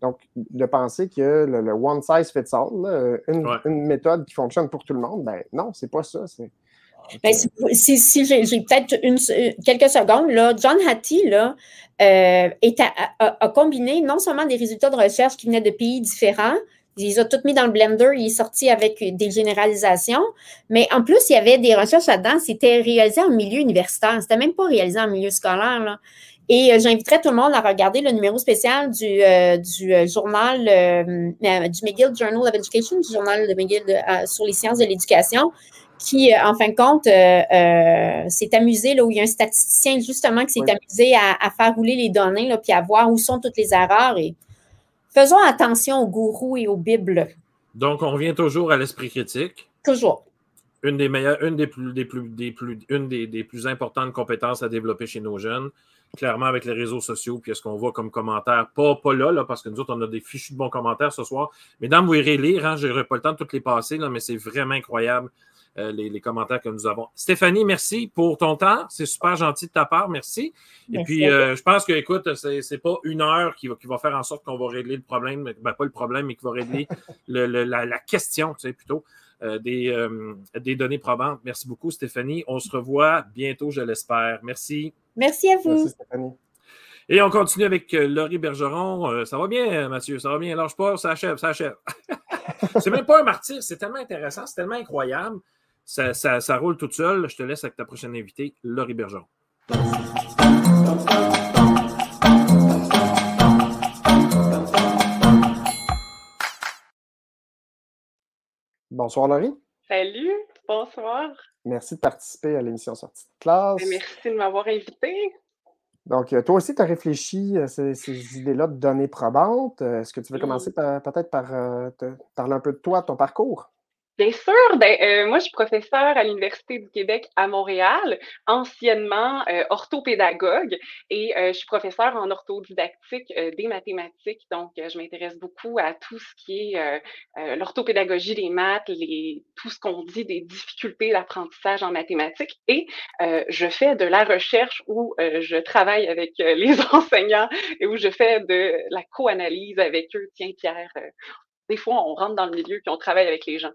donc de penser que le, le one size fits all, là, une, Ouais. une méthode qui fonctionne pour tout le monde, ben non, c'est pas ça. C'est Ben, si j'ai peut-être euh, quelques secondes, là, John Hattie là, euh, est à- a, a combiné non seulement des résultats de recherche qui venaient de pays différents, il les a toutes mis dans le blender, il est sorti avec des généralisations, mais en plus, il y avait des recherches là-dedans, c'était réalisé en milieu universitaire, c'était même pas réalisé en milieu scolaire. Là. Et euh, j'inviterais tout le monde à regarder le numéro spécial du, euh, du euh, journal, du McGill Journal of Education, du journal de McGill de- sur les sciences de l'éducation, qui, euh, en fin de compte, euh, euh, s'est amusé, là, où il y a un statisticien justement qui s'est Oui. amusé à, à faire rouler les données, là, puis à voir où sont toutes les erreurs. Et faisons attention aux gourous et aux bibles, Donc, on revient toujours à l'esprit critique. toujours. Une des meilleures, une des plus, des plus, des plus, une des, des plus importantes compétences à développer chez nos jeunes. Clairement, avec les réseaux sociaux, puis ce qu'on voit comme commentaires, pas, pas là, là, parce que nous autres, on a des fichus de bons commentaires ce soir. Mesdames, vous irez lire, hein, je n'aurai pas le temps de toutes les passer, là, mais c'est vraiment incroyable euh, les, les commentaires que nous avons. Stéphanie, merci pour ton temps. C'est super gentil de ta part. Merci. Et puis, euh, je pense que, écoute, c'est c'est pas une heure qui va, qui va faire en sorte qu'on va régler le problème, ben, pas le problème, mais qui va régler le- le- la, la question, tu sais, plutôt, euh, des, euh, des données probantes. Merci beaucoup, Stéphanie. On se revoit bientôt, je l'espère. Merci. Merci à vous. Merci Stéphanie. Et on continue avec Laurie Bergeron. Euh, ça va bien, Mathieu, ça va bien. Lâche pas, ça achève, ça achève. c'est même pas un martyr, c'est tellement intéressant, c'est tellement incroyable. Ça, ça, roule tout seul. Je te laisse avec ta prochaine invitée, Laurie Bergeron. Bonsoir, Laurie. Salut, bonsoir. Merci de participer à l'émission Sortie de classe. Ben, merci de m'avoir invité. Donc, euh, toi aussi, tu as réfléchi à ces, ces idées-là de données probantes. Est-ce que tu veux commencer peut-être par euh, te parler un peu de toi, de ton parcours? Bien sûr, ben, euh, moi je suis professeure à l'Université du Québec à Montréal, anciennement euh, orthopédagogue et euh, je suis professeure en orthodidactique des mathématiques. Donc, je m'intéresse beaucoup à tout ce qui est l'orthopédagogie des maths, les, tout ce qu'on dit des difficultés d'apprentissage en mathématiques et je fais de la recherche où je travaille avec les enseignants et où je fais de la co-analyse avec eux. Tiens, Pierre, des fois, on rentre dans le milieu et on travaille avec les gens.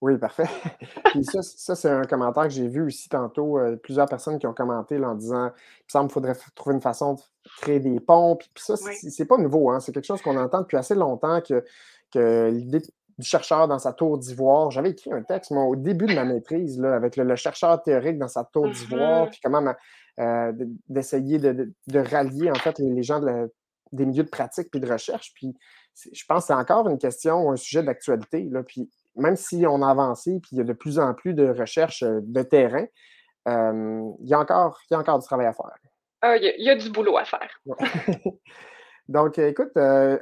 oui, parfait. Puis ça, ça c'est un commentaire que j'ai vu aussi tantôt. Euh, plusieurs personnes qui ont commenté en disant il me semble qu'il faudrait trouver une façon de créer des ponts. Puis, ça, c'est pas nouveau. Hein? C'est quelque chose qu'on entend depuis assez longtemps que, que l'idée du chercheur dans sa tour d'ivoire. J'avais écrit un texte, moi, au début de ma maîtrise, là, avec le, chercheur théorique dans sa tour d'ivoire, mm-hmm. puis comment euh, d'essayer de, rallier, en fait, les, gens des milieux de pratique puis de recherche. Puis je pense que c'est encore une question, un sujet d'actualité. Puis même si on a avancé, puis il y a de plus en plus de recherches euh, de terrain, euh, il, y a encore, il y a encore du travail à faire. Ah, il, y a, du boulot à faire. Donc, écoute, euh,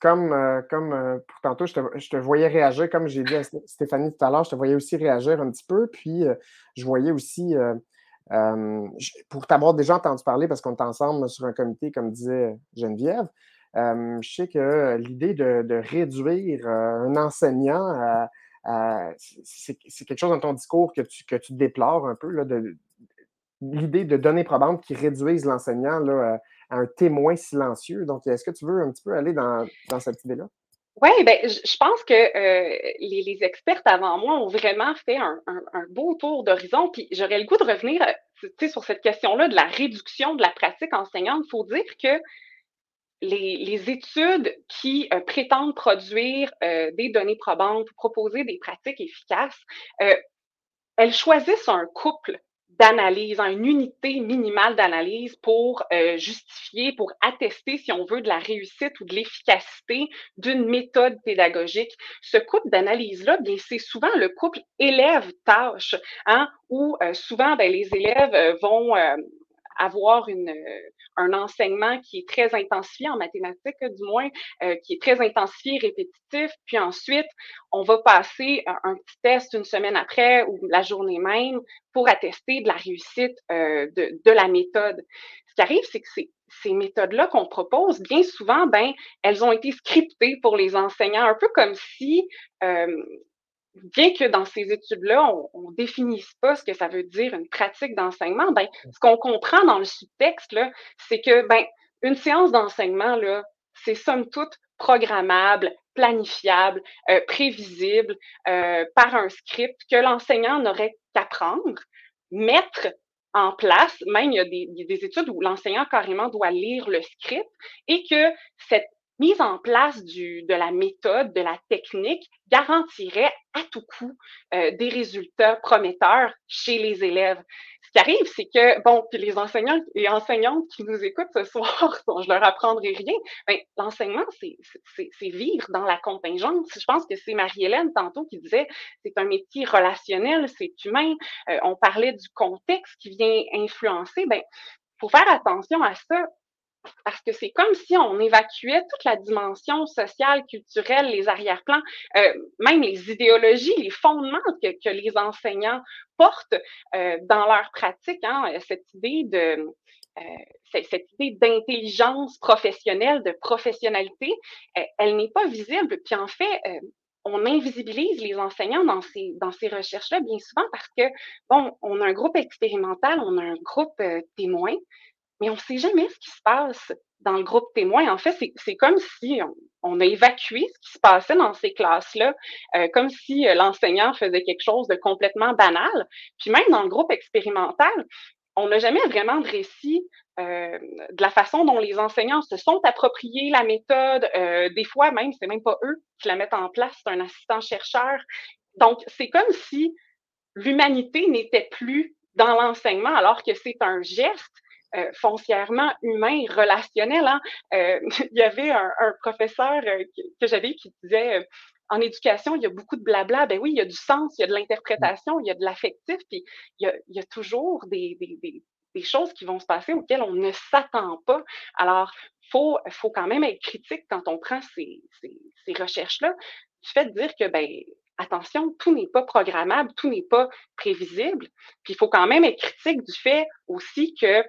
comme, comme pour tantôt, je te, voyais réagir, comme j'ai dit à Stéphanie tout à l'heure, je te voyais aussi réagir un petit peu, puis je voyais aussi, pour t'avoir déjà entendu parler, parce qu'on est ensemble sur un comité, comme disait Geneviève, je sais que l'idée de, réduire un enseignant, c'est quelque chose dans ton discours que tu, que tu déplores un peu, l'idée de données probantes qui réduisent l'enseignant à un témoin silencieux. Donc, est-ce que tu veux un petit peu aller dans, cette idée-là? Oui, ben, je pense que les, les, expertes avant moi ont vraiment fait un, beau tour d'horizon. Puis j'aurais le goût de revenir sur cette question-là de la réduction de la pratique enseignante. Il faut dire que les, études qui euh, prétendent produire euh, des données probantes proposer des pratiques efficaces, euh, elles choisissent un couple d'analyse, hein, une unité minimale d'analyse pour justifier, pour attester, si on veut, de la réussite ou de l'efficacité d'une méthode pédagogique. Ce couple d'analyse-là, bien, c'est souvent le couple élève-tâche, hein, où souvent, ben, les élèves vont avoir une, un enseignement qui est très intensifié en mathématiques, du moins, euh, qui est très intensifié, répétitif. Puis ensuite, on va passer un petit test une semaine après ou la journée même pour attester de la réussite euh, de, la méthode. Ce qui arrive, c'est que ces, ces méthodes-là qu'on propose, bien souvent, ben, elles ont été scriptées pour les enseignants, un peu comme si euh, bien que dans ces études-là, on ne définisse pas ce que ça veut dire une pratique d'enseignement, ben, ce qu'on comprend dans le sous-texte, c'est que ben, une séance d'enseignement, c'est somme toute programmable, planifiable, euh, prévisible euh, par un script que l'enseignant n'aurait qu'à prendre, mettre en place, même il y a des, des études où l'enseignant carrément doit lire le script et que cette mise en place du, de la méthode, de la technique garantirait à tout coup euh, des résultats prometteurs chez les élèves. Ce qui arrive, c'est que, bon, puis les enseignants et enseignantes qui nous écoutent ce soir, je leur apprendrai rien, ben, l'enseignement, c'est vivre dans la contingence. Je pense que c'est Marie-Hélène tantôt qui disait, c'est un métier relationnel, c'est humain. Euh, on parlait du contexte qui vient influencer. Ben, faut faire attention à ça parce que c'est comme si on évacuait toute la dimension sociale, culturelle, les arrière-plans, euh, même les idéologies, les fondements que, les enseignants portent euh, dans leur pratique. Hein, cette idée de euh, cette idée d'intelligence professionnelle, de professionnalité, elle n'est pas visible. Puis en fait, on invisibilise les enseignants dans ces, dans ces recherches-là bien souvent parce que, bon, on a un groupe expérimental, on a un groupe témoin, mais on ne sait jamais ce qui se passe dans le groupe témoin. En fait, c'est comme si on, a évacué ce qui se passait dans ces classes-là, euh, comme si euh, l'enseignant faisait quelque chose de complètement banal. Puis même dans le groupe expérimental, on n'a jamais vraiment de récit euh, de la façon dont les enseignants se sont appropriés la méthode. Euh, des fois, même, c'est même pas eux qui la mettent en place, c'est un assistant chercheur. Donc, c'est comme si l'humanité n'était plus dans l'enseignement, alors que c'est un geste euh, foncièrement humain, relationnel. Hein. Euh, il y avait un, professeur euh, que, j'avais qui disait en éducation, il y a beaucoup de blabla. Ben oui, il y a du sens, il y a de l'interprétation, il y a de l'affectif, puis il y a, toujours des, des, choses qui vont se passer auxquelles on ne s'attend pas. Alors, il faut, faut quand même être critique quand on prend ces, ces, ces recherches-là. Du fait de dire que, ben, attention, tout n'est pas programmable, tout n'est pas prévisible. Puis il faut quand même être critique du fait aussi que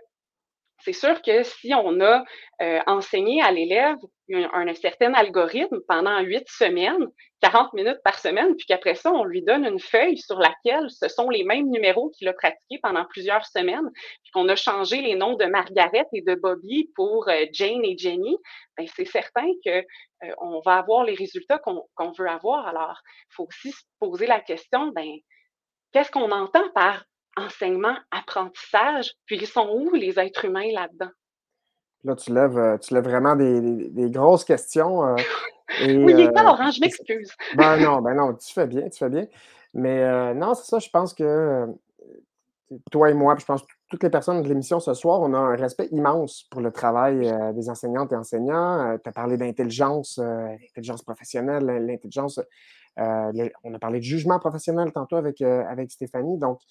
c'est sûr que si on a euh, enseigné à l'élève un, certain algorithme pendant huit semaines, 40 minutes par semaine, puis qu'après ça, on lui donne une feuille sur laquelle ce sont les mêmes numéros qu'il a pratiqués pendant plusieurs semaines, puis qu'on a changé les noms de Margaret et de Bobby pour euh, Jane et Jenny, ben, c'est certain qu'on euh, va avoir les résultats qu'on veut avoir. Alors, il faut aussi se poser la question, ben, qu'est-ce qu'on entend par enseignement, apprentissage, puis ils sont où les êtres humains là-dedans? Là, tu lèves, euh, tu lèves vraiment des, grosses questions. Euh, oui, il est tard, hein, je m'excuse. ben non, ben non, tu fais bien, tu fais bien. Mais euh, non, c'est ça, je pense que toi et moi, puis je pense que toutes les personnes de l'émission ce soir, on a un respect immense pour le travail des enseignantes et enseignants. tu as parlé d'intelligence, l'intelligence professionnelle, l'intelligence. on a parlé de jugement professionnel tantôt avec, avec Stéphanie. Donc,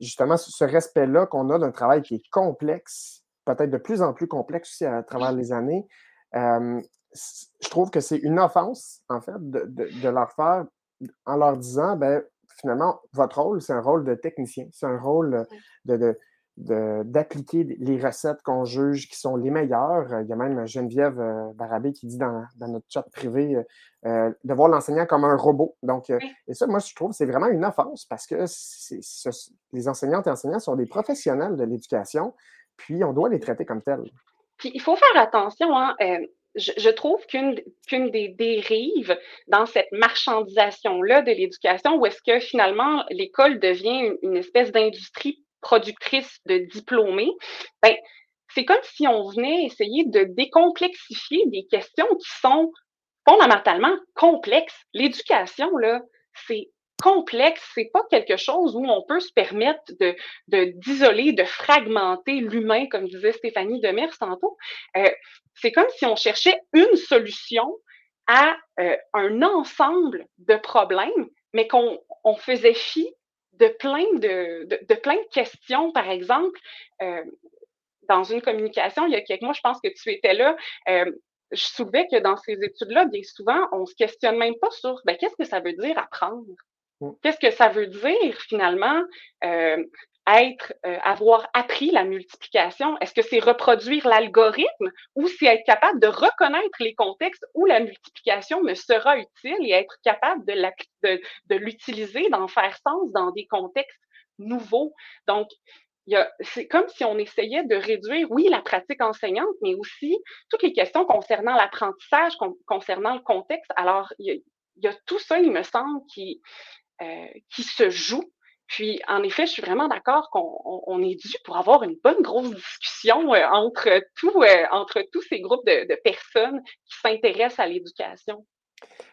justement ce respect-là qu'on a d'un travail qui est complexe, peut-être de plus en plus complexe aussi à travers les années, je trouve que c'est une offense, en fait, de, leur faire en leur disant, ben, finalement, votre rôle, c'est un rôle de technicien, c'est un rôle de, d'appliquer les recettes qu'on juge qui sont les meilleures. Il y a même Geneviève euh, Barabé qui dit dans, notre chat privé euh, euh, de voir l'enseignant comme un robot. Donc, et ça, moi, je trouve que c'est vraiment une offense parce que les enseignantes et enseignants sont des professionnels de l'éducation, puis on doit les traiter comme tels. Puis il faut faire attention, hein, je, trouve qu'une des dérives dans cette marchandisation-là de l'éducation, où est-ce que finalement l'école devient une espèce d'industrie productrice de diplômés, ben, c'est comme si on venait essayer de décomplexifier des questions qui sont fondamentalement complexes. L'éducation, là, c'est complexe, c'est pas quelque chose où on peut se permettre de, d'isoler, de, fragmenter l'humain, comme disait Stéphanie Demers tantôt. Euh, c'est comme si on cherchait une solution à euh, un ensemble de problèmes, mais qu'on on faisait fi de plein de, de, plein de questions, par exemple, euh, dans une communication, il y a quelques mois, je pense que tu étais là, euh, je soulevais que dans ces études-là, bien souvent, on se questionne même pas sur ben, qu'est-ce que ça veut dire apprendre? Mmh. Qu'est-ce que ça veut dire finalement? Euh, être, euh, avoir appris la multiplication? Est-ce que c'est reproduire l'algorithme ou c'est être capable de reconnaître les contextes où la multiplication me sera utile et être capable de, de, de l'utiliser, d'en faire sens dans des contextes nouveaux? Donc, c'est comme si on essayait de réduire, oui, la pratique enseignante, mais aussi toutes les questions concernant l'apprentissage, concernant le contexte. Alors, il y, a, tout ça, il me semble, qui, euh, qui se joue puis, en effet, je suis vraiment d'accord qu'on est dû pour avoir une bonne grosse discussion euh, entre, euh, entre tous ces groupes de, personnes qui s'intéressent à l'éducation.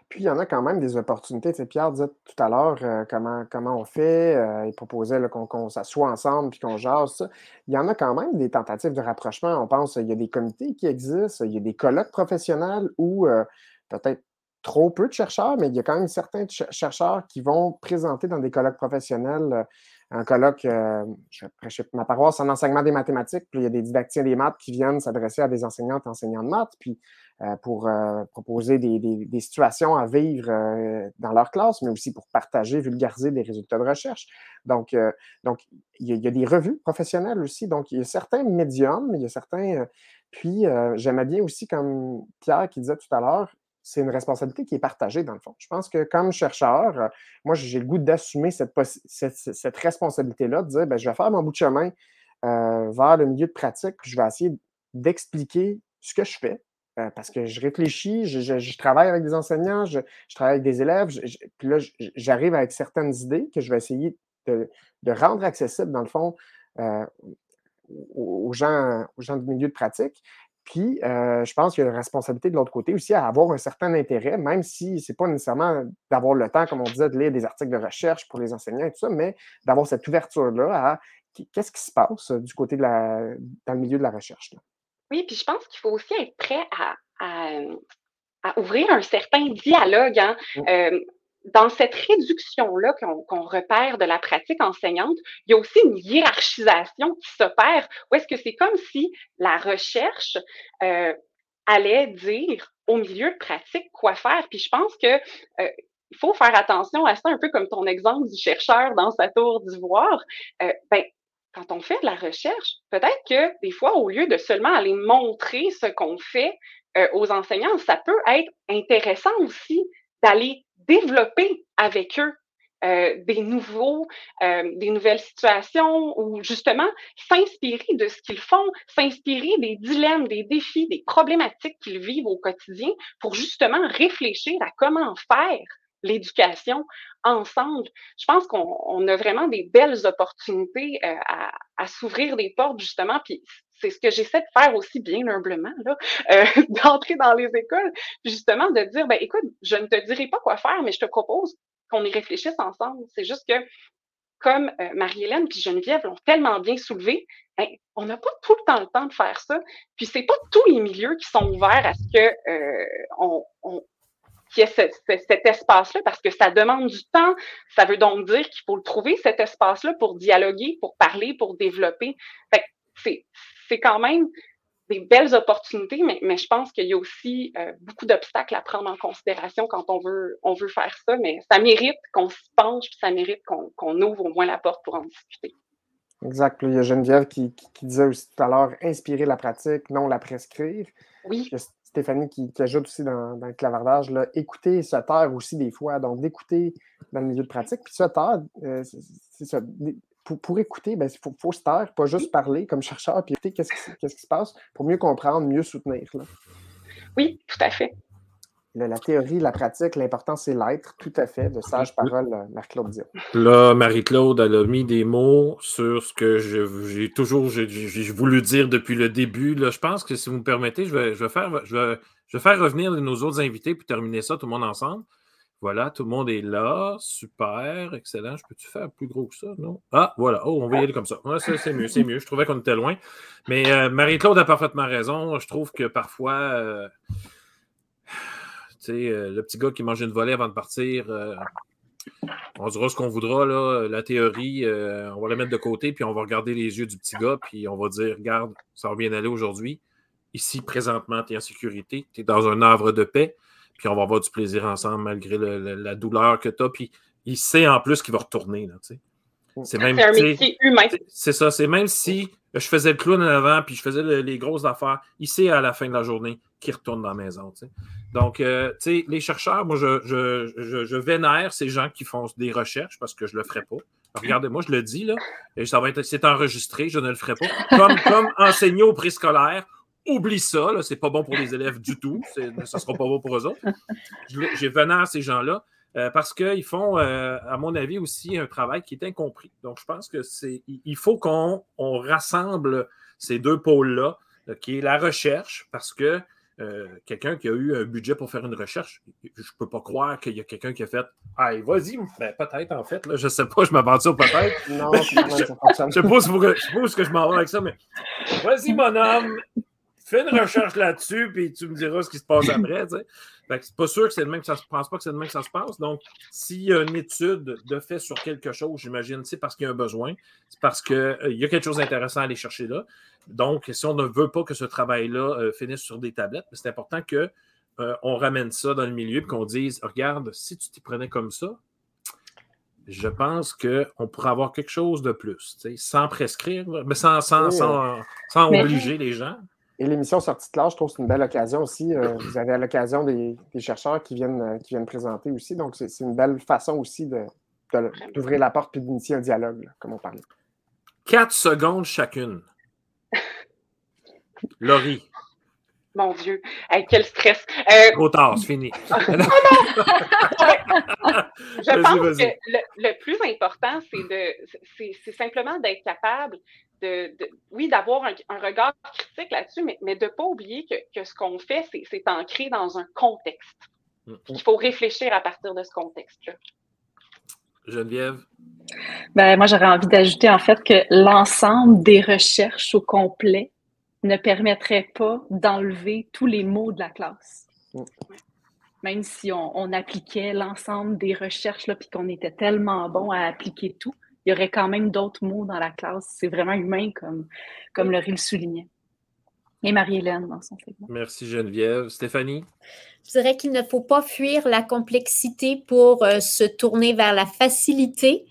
Puis, il y en a quand même des opportunités. Tu Pierre disait tout à l'heure euh, comment, on fait. il proposait qu'on s'assoie ensemble puis qu'on jase ça. Il y en a quand même des tentatives de rapprochement. On pense qu'il y a des comités qui existent, il y a des colloques professionnels où peut-être trop peu de chercheurs, mais il y a quand même certains chercheurs qui vont présenter dans des colloques professionnels. Euh, un colloque, euh, je prêcher ma paroisse en enseignement des mathématiques, puis il y a des didacticiens des maths qui viennent s'adresser à des enseignantes et enseignants de maths, puis euh, pour proposer des, situations à vivre dans leur classe, mais aussi pour partager, vulgariser des résultats de recherche. Donc, donc il y, a, il y, a, des revues professionnelles aussi. Donc, il y a certains médiums, il y a certains. puis, j'aimais bien aussi, comme Pierre qui disait tout à l'heure, c'est une responsabilité qui est partagée dans le fond. Je pense que comme chercheur, euh, moi, j'ai le goût d'assumer cette, cette, responsabilité-là, de dire, ben, je vais faire mon bout de chemin euh, vers le milieu de pratique, je vais essayer d'expliquer ce que je fais, euh, parce que je réfléchis, je, travaille avec des enseignants, je, travaille avec des élèves, puis là, j'arrive avec certaines idées que je vais essayer de, rendre accessibles, dans le fond, aux, gens, aux gens du milieu de pratique. Puis, je pense qu'il y a une responsabilité de l'autre côté aussi à avoir un certain intérêt, même si ce n'est pas nécessairement d'avoir le temps, comme on disait, de lire des articles de recherche pour les enseignants et tout ça, mais d'avoir cette ouverture-là à qu'est-ce qui se passe du côté de la, dans le milieu de la recherche. Oui, puis je pense qu'il faut aussi être prêt à, à, ouvrir un certain dialogue. Hein. Mmh dans cette réduction-là qu'on repère de la pratique enseignante, il y a aussi une hiérarchisation qui s'opère, où est-ce que c'est comme si la recherche euh, allait dire au milieu de pratique quoi faire. Puis je pense que euh, il faut faire attention à ça, un peu comme ton exemple du chercheur dans sa tour d'ivoire. Euh, ben, quand on fait de la recherche, peut-être que des fois, au lieu de seulement aller montrer ce qu'on fait euh, aux enseignants, ça peut être intéressant aussi d'aller développer avec eux euh, des nouveaux, euh, des nouvelles situations ou justement s'inspirer de ce qu'ils font, s'inspirer des dilemmes, des défis, des problématiques qu'ils vivent au quotidien pour justement réfléchir à comment faire l'éducation ensemble. Je pense qu'on a vraiment des belles opportunités euh, à, à s'ouvrir des portes justement, puis c'est ce que j'essaie de faire aussi bien humblement, là, euh, d'entrer dans les écoles, justement de dire, ben écoute, je ne te dirai pas quoi faire, mais je te propose qu'on y réfléchisse ensemble. C'est juste que, comme euh, Marie-Hélène puis Geneviève l'ont tellement bien soulevé, ben, on n'a pas tout le temps le temps de faire ça. Puis c'est pas tous les milieux qui sont ouverts à ce que euh, on, on qu'il y ait cet espace-là parce que ça demande du temps. Ça veut donc dire qu'il faut le trouver, cet espace-là, pour dialoguer, pour parler, pour développer. Fait c'est, c'est quand même des belles opportunités, mais, mais je pense qu'il y a aussi euh, beaucoup d'obstacles à prendre en considération quand on veut, on veut faire ça, mais ça mérite qu'on se penche, puis ça mérite qu'on ouvre au moins la porte pour en discuter. Exact. il y a Geneviève qui, qui, disait aussi tout à l'heure inspirer la pratique, non la prescrire. Oui. Stéphanie qui, ajoute aussi dans, dans le clavardage, là, écouter se taire aussi des fois, donc d'écouter dans le milieu de pratique. Puis se taire, euh, c'est ça, pour, écouter, il ben, faut, faut, se taire, pas juste parler comme chercheur, puis écouter qu'est-ce qui, qui, se passe pour mieux comprendre, mieux soutenir. Là. Oui, tout à fait. La théorie, la pratique, l'important, c'est l'être, tout à fait, de sage parole, euh, Marc-Claude Dion. Là, Marie-Claude, elle a mis des mots sur ce que j'ai toujours j'ai voulu dire depuis le début. Là, je pense que si vous me permettez, je vais, je vais faire, je vais, je vais faire revenir nos autres invités pour terminer ça tout le monde ensemble. Voilà, tout le monde est là. Super, excellent. Je peux-tu faire plus gros que ça? Non? Ah, voilà. Oh, on va y aller comme ça. c'est mieux, c'est mieux. Je trouvais qu'on était loin. Mais euh, Marie-Claude a parfaitement raison. Je trouve que parfois, euh, euh, le petit gars qui mange une volée avant de partir, on dira ce qu'on voudra, là. La théorie, on va la mettre de côté, puis on va regarder les yeux du petit gars, puis on va dire, regarde, ça va bien aller aujourd'hui. Ici, présentement, tu es en sécurité, tu es dans un havre de paix puis on va avoir du plaisir ensemble malgré la douleur que tu as. Puis il sait en plus qu'il va retourner. c'est même un métier humain. C'est ça, c'est même si je faisais le clown en avant puis je faisais les grosses affaires, sait à la fin de la journée qu'il retourne dans la maison. Donc, euh, les chercheurs, moi, je, je, vénère ces gens qui font des recherches parce que je ne le ferai pas. Regardez-moi, je le dis, là, et ça va être, c'est enregistré, je ne le ferai pas. Comme, comme enseigner au préscolaire, Oublie ça, c'est pas bon pour les élèves du tout. Ça ne sera pas bon pour eux autres. J'ai vénère ces gens-là euh, parce qu'ils font, euh, à mon avis, aussi un travail qui est incompris. Donc, je pense que c'est il faut qu'on rassemble ces deux pôles-là, euh, qui est la recherche, parce que quelqu'un qui a eu un budget pour faire une recherche, je ne peux pas croire qu'il y a quelqu'un qui a fait Ah, vas-y, ben, peut-être en fait, là, je ne sais pas, je m'aventure peut-être. Non, je ne sais pas ce que je m'en vais avec ça, mais vas-y, mon homme, fais une recherche là-dessus, puis tu me diras ce qui se passe après. c'est pas sûr que c'est le même que ça se pense pas que c'est le même que ça se passe. Donc, s'il y a une étude de fait sur quelque chose, j'imagine, c'est parce qu'il y a un besoin, c'est parce qu'il euh, y a quelque chose d'intéressant à aller chercher là. Donc, si on ne veut pas que ce travail-là euh, finisse sur des tablettes, c'est important qu'on euh, ramène ça dans le milieu et qu'on dise Regarde, si tu t'y prenais comme ça, je pense qu'on pourrait avoir quelque chose de plus, sans prescrire, mais sans, sans, sans obliger les gens. Et l'émission Sortie de classe, je trouve que c'est une belle occasion aussi. Euh, vous avez à l'occasion des, chercheurs qui viennent, euh, qui viennent présenter aussi. Donc, c'est une belle façon aussi d'ouvrir la porte et d'initier un dialogue, comme on parlait. Quatre secondes chacune. Laurie. Mon Dieu, quel stress. Euh... Trop tard, c'est fini. je pense que le, plus important, c'est de c'est simplement d'être capable de, oui, d'avoir un, regard critique là-dessus, mais, mais de ne pas oublier que, que ce qu'on fait, c'est ancré dans un contexte. Mm. Il faut réfléchir à partir de ce contexte-là. Geneviève? Ben, moi, j'aurais envie d'ajouter en fait que l'ensemble des recherches au complet ne permettrait pas d'enlever tous les mots de la classe. Même si on, appliquait l'ensemble des recherches, puis qu'on était tellement bon à appliquer tout, il y aurait quand même d'autres mots dans la classe. C'est vraiment humain, comme, comme Laurie le soulignait. Et Marie-Hélène dans son segment. Merci Geneviève. Stéphanie? Je dirais qu'il ne faut pas fuir la complexité pour euh, se tourner vers la facilité.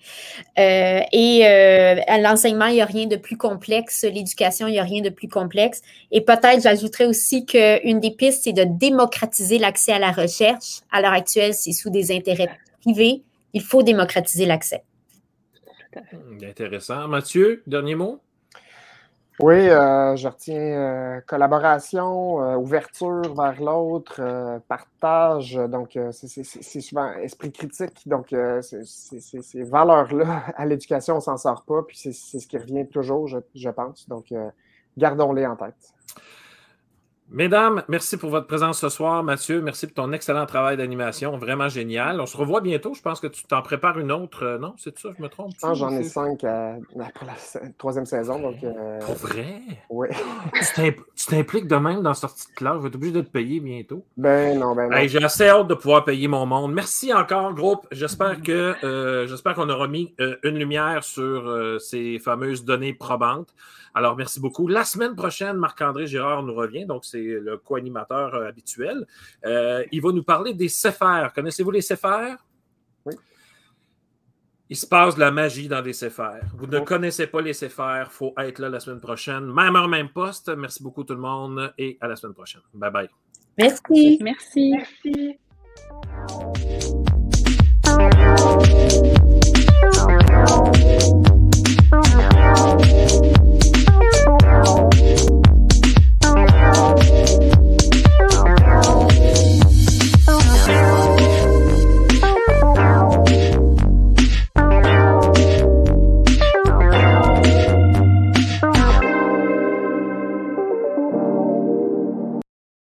Euh, et euh, à l'enseignement, il n'y a rien de plus complexe. L'éducation, il n'y a rien de plus complexe. Et peut-être, j'ajouterais aussi qu'une des pistes, c'est de démocratiser l'accès à la recherche. À l'heure actuelle, c'est sous des intérêts privés. Il faut démocratiser l'accès. Intéressant. Mathieu, dernier mot? Oui, euh, je retiens euh, collaboration, euh, ouverture vers l'autre, partage. Donc, c'est souvent esprit critique. Donc, ces valeurs-là, à l'éducation, on s'en sort pas. Puis, c'est ce qui revient toujours, je, je pense. Donc, gardons-les en tête. Mesdames, merci pour votre présence ce soir. Mathieu, merci pour ton excellent travail d'animation. Vraiment génial. On se revoit bientôt. Je pense que tu t'en prépares une autre. Euh, non, c'est ça, je me trompe? Non, j'en ai cinq euh, pour la troisième saison. Donc, euh, Pour vrai? Oui. tu t'impliques de même dans sortie de classe. Je vais être obligé de te payer bientôt. Ben non, ben non. J'ai assez hâte de pouvoir payer mon monde. Merci encore, groupe. J'espère que j'espère qu'on aura mis une lumière sur ces fameuses données probantes. Alors, merci beaucoup. La semaine prochaine, Marc-André Girard nous revient, donc c'est le co-animateur euh, habituel. Euh, il va nous parler des céphères. Connaissez-vous les céphères? Oui. Il se passe de la magie dans les CFR. Vous ne oh. connaissez pas les CFR, il faut être là la semaine prochaine. Même heure, même poste. Merci beaucoup tout le monde et à la semaine prochaine. Bye bye. Merci. Merci. Merci.